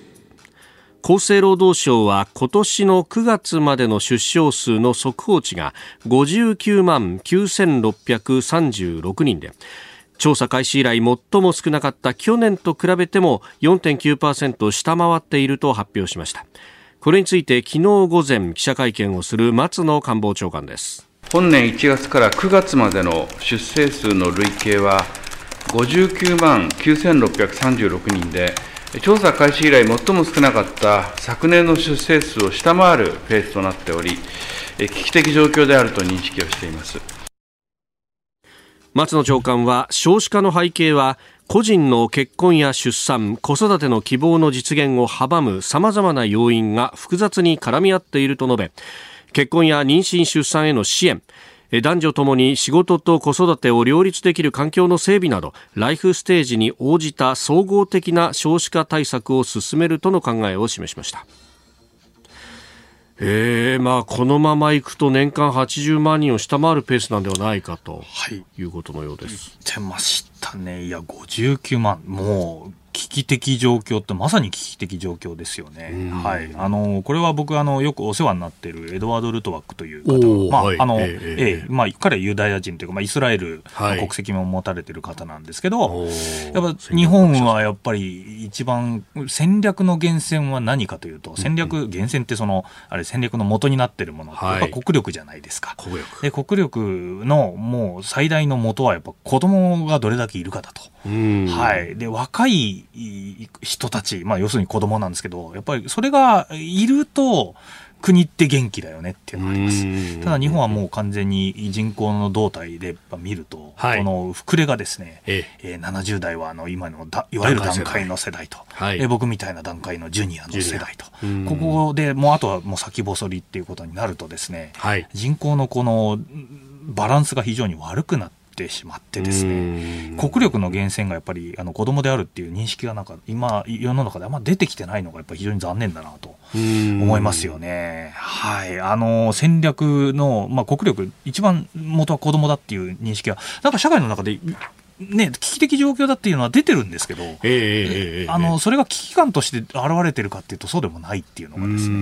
厚生労働省は今年の9月までの出生数の速報値が59万9636人で調査開始以来最も少なかった去年と比べても4.9%下回っていると発表しましたこれについて昨日午前記者会見をする松野官房長官です本年1月から9月までの出生数の累計は59万9636人で、調査開始以来最も少なかった昨年の出生数を下回るペースとなっており、危機的状況であると認識をしています。松野長官は少子化の背景は個人の結婚や出産子育ての希望の実現を阻むさまざまな要因が複雑に絡み合っていると述べ結婚や妊娠出産への支援男女ともに仕事と子育てを両立できる環境の整備などライフステージに応じた総合的な少子化対策を進めるとの考えを示しました。えー、まあこのままいくと年間80万人を下回るペースなんではないかとはい。いうことのようです。出ましたね。いや、59万。もう、危機的状況ってまさに危機的状況ですよね。はい。あの、これは僕、あの、よくお世話になっているエドワード・ルトワックという方。まあ、はいあの、ええええまあ、彼はユダヤ人というか、まあ、イスラエルはいの国籍も持たれてる方なんですけど、おーやっぱ日本はやっぱり一番戦略の源泉は何かというと、戦略、源泉ってその、あれ戦略の元になってるものって、はいやっぱ国力じゃないですか。国力。で国力のもう最大の元はやっぱ子供がどれだけいるかだと。うんはい。で、若い人たち、まあ要するに子供なんですけど、やっぱりそれがいると、国って元気だよねっていうのがあります。うん。ただ日本はもう完全に人口の動態で見ると、はい。この膨れがですね、ええ。ー70代はあの今のだいわゆる段階の世代と、はい。えー僕みたいな段階のジュニアの世代と。ここでもうあとはもう先細りっていうことになるとですね、はい。人口のこのんバランスが非常に悪くなってしまってですね、ね国力の源泉がやっぱりあの子供であるっていう認識がなんか今世の中であんま出てきてないのがやっぱり非常に残念だなと思いますよね。はい。あの、戦略の、まあ、国力、一番元は子供だっていう認識は、なんか社会の中で、ね、危機的状況だっていうのは出てるんですけど、ええええええあの、それが危機感として現れてるかっていうと、そうでもないっていうのがですうね、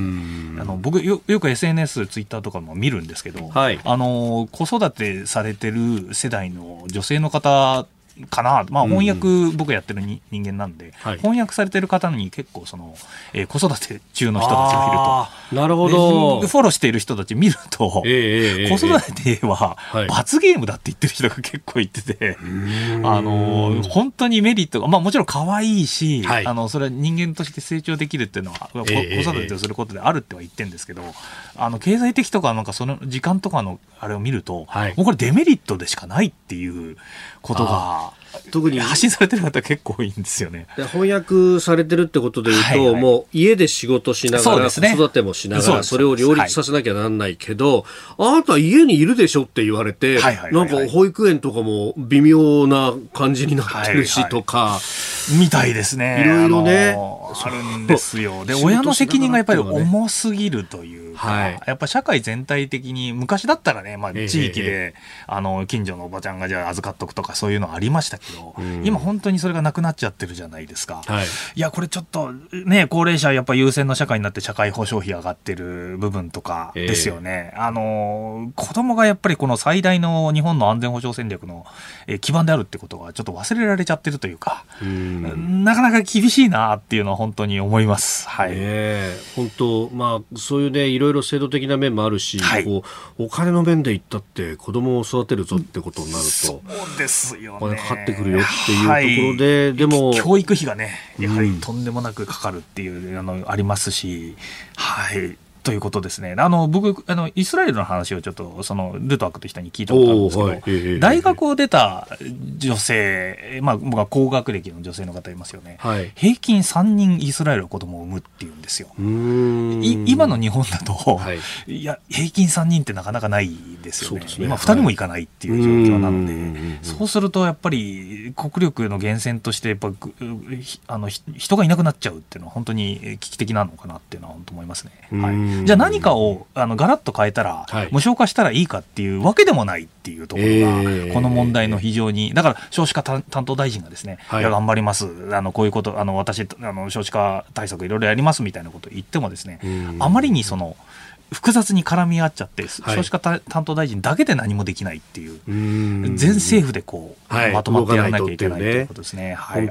ん。あの僕よ、よく SNS、ツイッターとかも見るんですけど、はい。あの子育てされてる世代の女性の方かな、まあ、うん翻訳、僕やってるに人間なんで、はい。翻訳されてる方に結構その、えー子育て中の人たちがいると。なるほど。で。フォローしている人たち見ると、ええええええ子育てははい。罰ゲームだって言ってる人が結構いてて、あの本当にメリットが、まあ、もちろん可愛いし、はい。あのそれは人間として成長できるっていうのは、子育てをすることであるっては言ってるんですけど、あの経済的とか、なんかその時間とかのあれを見ると、はい。もうこれデメリットでしかないっていうことが、特に。発信されてる方結構多いんですよね。で翻訳されてるってことでいうと、はいはい。もう家で仕事しながら、ね。子育てもしながら、それを両立させなきゃなんないけど、あなた家にいるでしょって言われて、はいはいはいなはい。んか保育園とかも微妙な感じになってるしはいはいとか、みたいですね。いろいろね。あのあるんですよ。で、親の責任がやっぱり重すぎるというか、はい。やっぱ社会全体的に、昔だったらね、まあええ。地域えで、あの、近所のおばちゃんがじゃあ預かっとくとかそういうのありましたけけど、今本当にそれがなくなっちゃってるじゃないですか。はい、いや、これちょっとね、高齢者やっぱ優先の社会になって社会保障費上がってる部分とかですよね。えー、あの、子供がやっぱりこの最大の日本の安全保障戦略の基盤であるってことがちょっと忘れられちゃってるというか、うなかなか厳しいなっていうのは本当に思います。はい。えー、本当、まあ、そういうね、いろいろ制度的な面もあるし、はい、こうお金の面で言ったって子供を育てるぞってことになると、そうですよ、ね、お金かかってくるよっていうところで、はい、でも教育費がねやはりとんでもなくかかるっていう、のありますし、はいということですね。あの、僕、あの、イスラエルの話をちょっと、その、ルトワックという人に聞いたことあるんですけど、はい、大学を出た女性、まあ、僕は高学歴の女性の方いますよね。はい、平均3人イスラエルは子供を産むっていうんですよ。今の日本だと、はい、いや、平均3人ってなかなかないですよね。ね。今、2人もいかないっていう状況なので、そうすると、やっぱり、国力の源泉として、やっぱ、あの、人がいなくなっちゃうっていうのは、本当に危機的なのかなっていうのは、本当思いますね。はいじゃあ何かをあのガラッと変えたら、はい、無償化したらいいかっていうわけでもないっていうところが、この問題の非常に、だから少子化担当大臣がですね、はい、いや頑張ります、あのこういうこと、あの私あの、少子化対策いろいろやりますみたいなことを言ってもですね、あまりにその、複雑に絡み合っちゃって、少子化担当大臣だけで何もできないっていう、全政府でこう、まとまってやらなきゃいけないということですね。はい、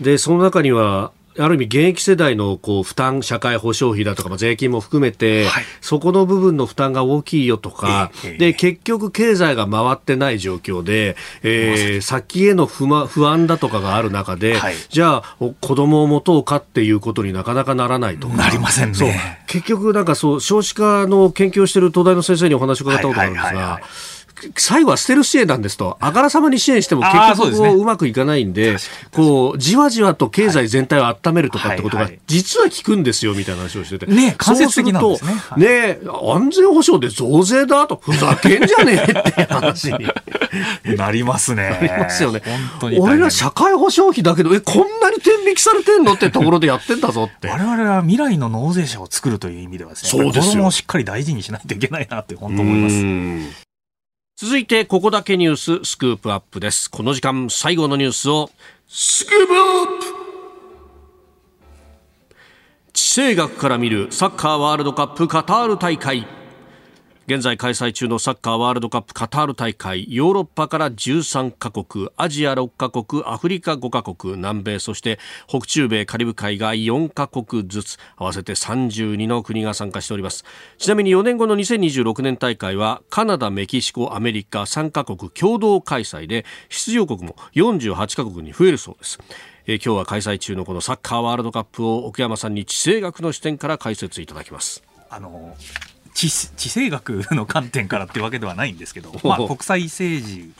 でその中にはある意味、現役世代のこう負担、社会保障費だとか、税金も含めて、はい、そこの部分の負担が大きいよとか、えー、で結局、経済が回ってない状況で、えー、先への不,、ま、不安だとかがある中で、はい、じゃあ、子供を持とうかっていうことになかなかならないとなりませんね。結局、なんかそう、少子化の研究をしている東大の先生にお話を伺ったことがあるんですが、はいはいはいはい最後は捨てる支援なんですと、あからさまに支援しても結局うまくいかないんで、こう、じわじわと経済全体を温めるとかってことが、実は効くんですよ、みたいな話をしてて。ね、間接的なんですね。ね、安全保障で増税だと、ふざけんじゃねえって話に。なりますね。なりますよね。俺ら社会保障費だけど、え、こんなに天引きされてんのってところでやってんだぞって。我々は未来の納税者を作るという意味ではですね、そうです子供をしっかり大事にしないといけないなって本当思います。続いてここだけニューススクープアップです。この時間最後のニュースをスクープアップ!地政学から見るサッカーワールドカップカタール大会現在開催中のサッカーワールドカップカタール大会ヨーロッパから13カ国アジア6カ国アフリカ5カ国南米そして北中米カリブ海が4カ国ずつ合わせて32の国が参加しております。ちなみに4年後の2026年大会はカナダメキシコアメリカ3カ国共同開催で出場国も48カ国に増えるそうです。え今日は開催中のこのサッカーワールドカップを奥山さんに地政学の視点から解説いただきます。あの地地政学の観点からっていうわけではないんですけど、[laughs] まあ、国際政治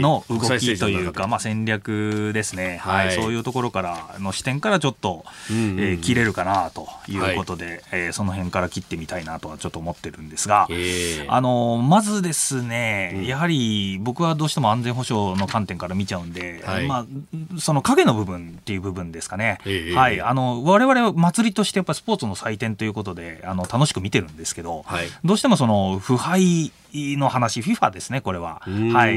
の動きというか、まあ、戦略ですね、はい、はい、そういうところからの視点からちょっと、うえー、切れるかなということで、はい、えー、その辺から切ってみたいなとはちょっと思ってるんですが、あのまずですね、うん、やはり僕はどうしても安全保障の観点から見ちゃうんで、はい、まあ、その影の部分っていう部分ですかね、はい、あの我々は祭りとしてやっぱスポーツの祭典ということであの楽しく見てるんですけど、はい、どうしてもその腐敗の話、FIFA ですね、これは。はい。え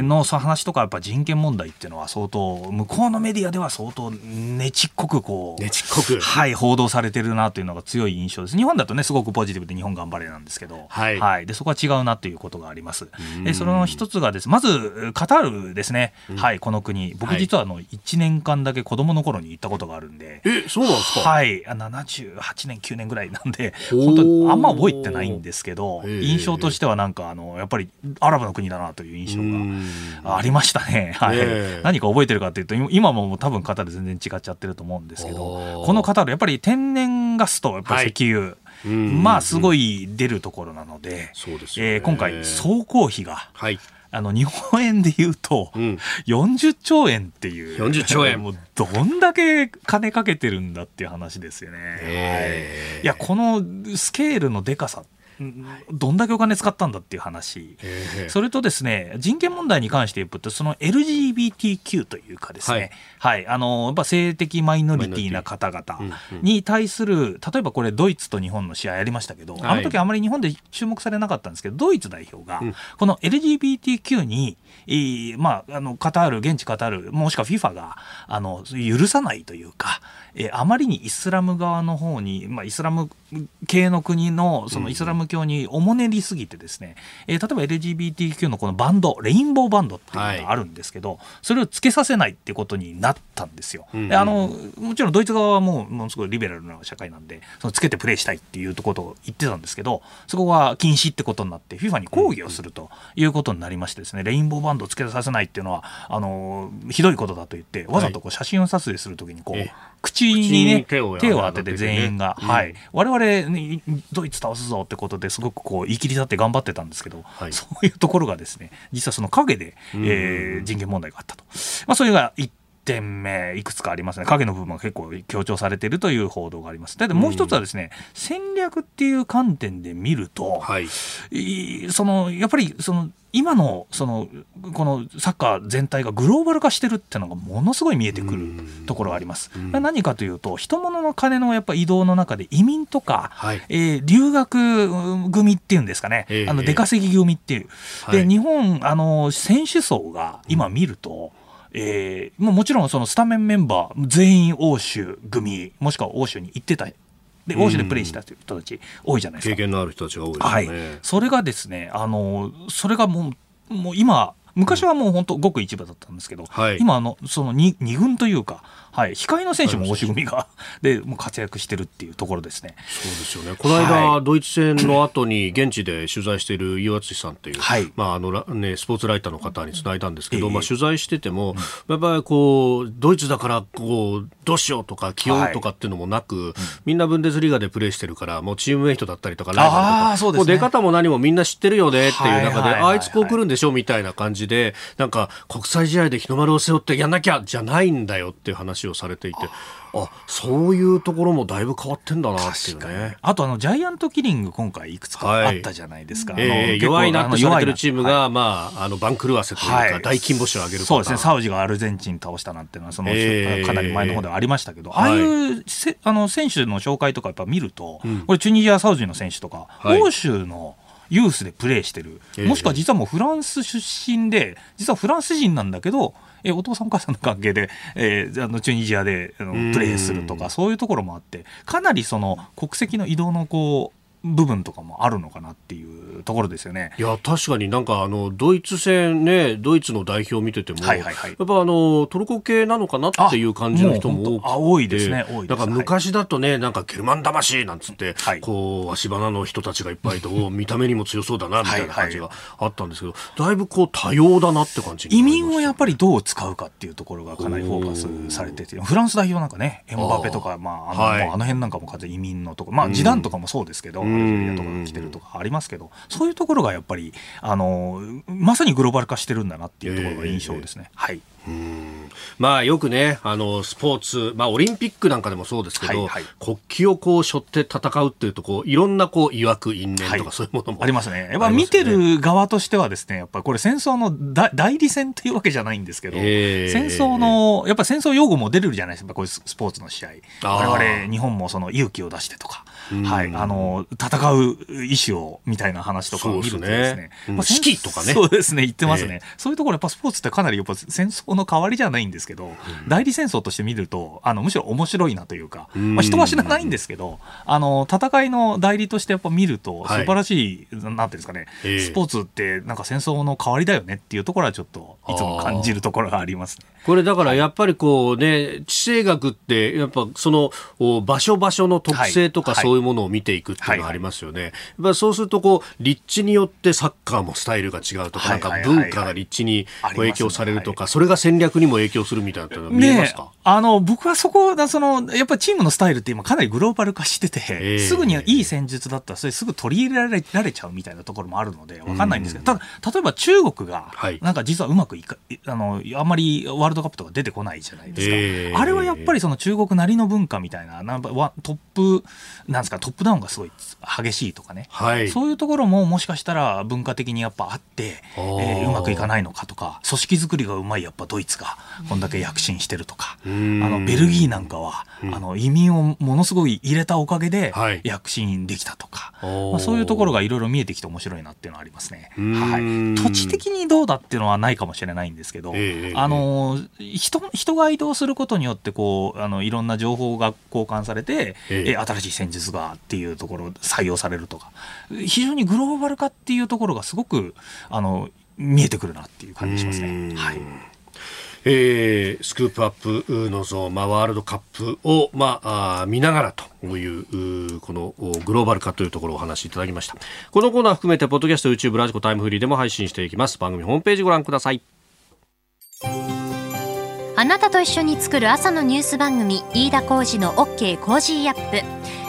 ー、のその話とか、やっぱ人権問題っていうのは相当、向こうのメディアでは相当ねちっこくこう、ねちっこく。はい、報道されてるなというのが強い印象です。日本だとね、すごくポジティブで日本頑張れなんですけど、はい。はい、で、そこは違うなということがあります。で、その一つがです、まず、カタールですね。はい、この国。僕実はあの、1年間だけ子供の頃に行ったことがあるんで。え、そうなんですか？はい。78年、9年ぐらいなんで、本当にあんま覚えてないんですけど、印象としてははなんかあのやっぱりアラブの国だなという印象がありましたね、[laughs] はい、何か覚えてるかというと今も多分カタール全然違っちゃってると思うんですけどこのカタールやっぱり天然ガスとやっぱり石油、はいまあすごい出るところなので、そうですえー、今回、総工費が、はい、あの日本円で言うと、うん、40兆円っていう、40兆円。[laughs] もうどんだけ金かけてるんだっていう話ですよね。い。や、このスケールのでかさっどんだけお金使ったんだっていう話、それとですね人権問題に関して言うと、その LGBTQ というかですね、はい、はい、あのやっぱ性的マイノリティな方々に対する、例えばこれ、ドイツと日本の試合やりましたけど、あの時あまり日本で注目されなかったんですけど、ドイツ代表が、この LGBTQ に、まあ、あのカタール、現地カタール、もしくは FIFA があの許さないというか、えあまりにイスラム側の方に、まあ、イスラム系の国のそのイスラム教におもねりすぎてですね、えー、例えば LGBTQ のこのバンドレインボーバンドっていうのがあるんですけど、はい、それをつけさせないってことになったんですよ。うんうん、であのもちろんドイツ側はもうものすごいリベラルな社会なんでそのつけてプレーしたいっていうことを言ってたんですけどそこは禁止ってことになって FIFA に抗議をするということになりましてですねレインボーバンドをつけさせないっていうのはあのひどいことだと言ってわざとこう写真を撮影するときにこう、口にね手を当てて全員が、はい、我々ドイツ倒すぞってことですごくこう言い切り立って頑張ってたんですけど、はい、そういうところがですね実はその陰で、えー、人権問題があったと、まあ、それが1点目いくつかありますね。影の部分が結構強調されているという報道があります。でもう一つはですね、戦略っていう観点で見ると、はい、そのやっぱりその今のそのこのサッカー全体がグローバル化してるっていうのがものすごい見えてくるところがあります。何かというと人物の金のやっぱ移動の中で移民とか、はい、えー、留学組っていうんですかね、あの出稼ぎ組っていう、で日本あの選手層が今見ると、えー、もちろんそのスタメンメンバー全員欧州組もしくは欧州に行ってたで欧州でプレーした人たち多いじゃないですか。経験のある人たちが多いですね。はい、それがですね、あのそれがもうもう今昔はもう本当ごく一部だったんですけど、はい、今あのその 2, 2軍というかはい、控えの選手も大志組が [laughs] でもう活躍してるっていうところですね。そうですよね。この間、はい、ドイツ戦の後に現地で取材している岩津さんっていう、はい、まああのねスポーツライターの方につないだんですけど、えー、まあ取材してても、やっぱりこうドイツだからこうどうしようとか起用とかっていうのもなく、はい、みんなブンデスリーガでプレーしてるからもうチームメイトだったりとかライバルとか、そうですね、もう出方も何もみんな知ってるよねっていう中で、あいつこう来るんでしょみたいな感じでなんか国際試合で日の丸を背負ってやんなきゃじゃないんだよっていう話をされていて。あそういうところもだいぶ変わってんだなっていうね。あとあのジャイアントキリング今回いくつかあったじゃないですか、はい、えー、弱いなって言われてるチームが、はい、まあ、あの番狂わせというか、はい、大金星を上げるそうですね。サウジがアルゼンチン倒したなんていうのはその、えー、かなり前の方ではありましたけど、ああいうせあの選手の紹介とかやっぱ見ると、うん、これチュニジアサウジの選手とか、欧州のユースでプレーしてる、もしくは実はもうフランス出身で実はフランス人なんだけどえお父さんお母さんの関係で、えー、あのチュニジアであのプレーするとかそういうところもあってかなりその国籍の移動のこう部分とかもあるのかなっていうところですよね。いや確かになんかあのドイツ戦ねドイツの代表を見てても、はいはいはい、やっぱあのトルコ系なのかなっていう感じの人も多いですね。だから昔だとねなんかケルマン魂なんつって、はい、こう足花の人たちがいっぱいと見た目にも強そうだなみたいな感じがあったんですけど、はいはい、だいぶこう多様だなって感じ移民をやっぱりどう使うかっていうところがかなりフォーカスされててフランス代表なんかねエムバペとかまああの,、はい、あの辺なんかも完全移民のところまあジダンとかもそうですけど、アルジェリアとかてるとかありますけど、そういうところがやっぱりあのまさにグローバル化してるんだなっていうところが印象ですね。えー、はい。うん。まあよくねあのスポーツ、まあ、オリンピックなんかでもそうですけど、はいはい、国旗をこう背負って戦うっていうとこういろんなこう曰く因縁とかそういうものも、ありますね。やっぱ見てる側としてはですねやっぱりこれ戦争の代理戦というわけじゃないんですけど、えー、戦争のやっぱ戦争用語も出るじゃないですか。こういうスポーツの試合。我々日本もその勇気を出してとか。はい、あの戦う意思をみたいな話とかを見るとですね、まあ、士とかね。そうですね言ってますね、えー、そういうところやっぱスポーツってかなりやっぱ戦争の代わりじゃないんですけど、うん、代理戦争として見るとあのむしろ面白いなというか、まあ、人は死なないんですけどあの戦いの代理としてやっぱ見ると素晴らしい、はい、なんていうんですかね、えー、スポーツってなんか戦争の代わりだよねっていうところはちょっといつも感じるところがありますね。これだからやっぱりこうね地政学ってやっぱその場所場所の特性とかそういうものを見ていくっていうのがありますよね。やっそうするとこう立地によってサッカーもスタイルが違うとか、なんか文化が立地に影響されるとか、それが戦略にも影響するみたいなの見えますか、ね、あの僕はそこそのやっぱりチームのスタイルって今かなりグローバル化してて、えー、すぐにいい戦術だったらそれすぐ取り入れられられちゃうみたいなところもあるのでわかんないんですけど、ただ例えば中国がなんか実はうまくいかあのあんまりワールドカップとか出てこないじゃないですか、えー、あれはやっぱりその中国なりの文化みたいななんトップなんですかトップダウンがすごい激しいとかね、はい、そういうところももしかしたら文化的にやっぱあって、えー、うまくいかないのかとか組織作りがうまいやっぱドイツがこんだけ躍進してるとか、あのベルギーなんかは、あの移民をものすごい入れたおかげで躍進できたとか、はい、まあ、そういうところがいろいろ見えてきて面白いなっていうのはありますね。はい、土地的にどうだっていうのはないかもしれないんですけど、えー、あの人人が移動することによってこうあのいろんな情報が交換されて、えー、新しい戦術がっていうところ採用されるとか非常にグローバル化っていうところがすごくあの見えてくるなっていう感じしますね。はい。えー、スクープアップのぞ、まあ、ワールドカップを、まあ、あ見ながらというこのグローバル化というところをお話しいただきました。このコーナー含めてポッドキャスト YouTube ラジコタイムフリーでも配信していきます。番組ホームページご覧ください。あなたと一緒に作る朝のニュース番組飯田浩司の OK コージーアップ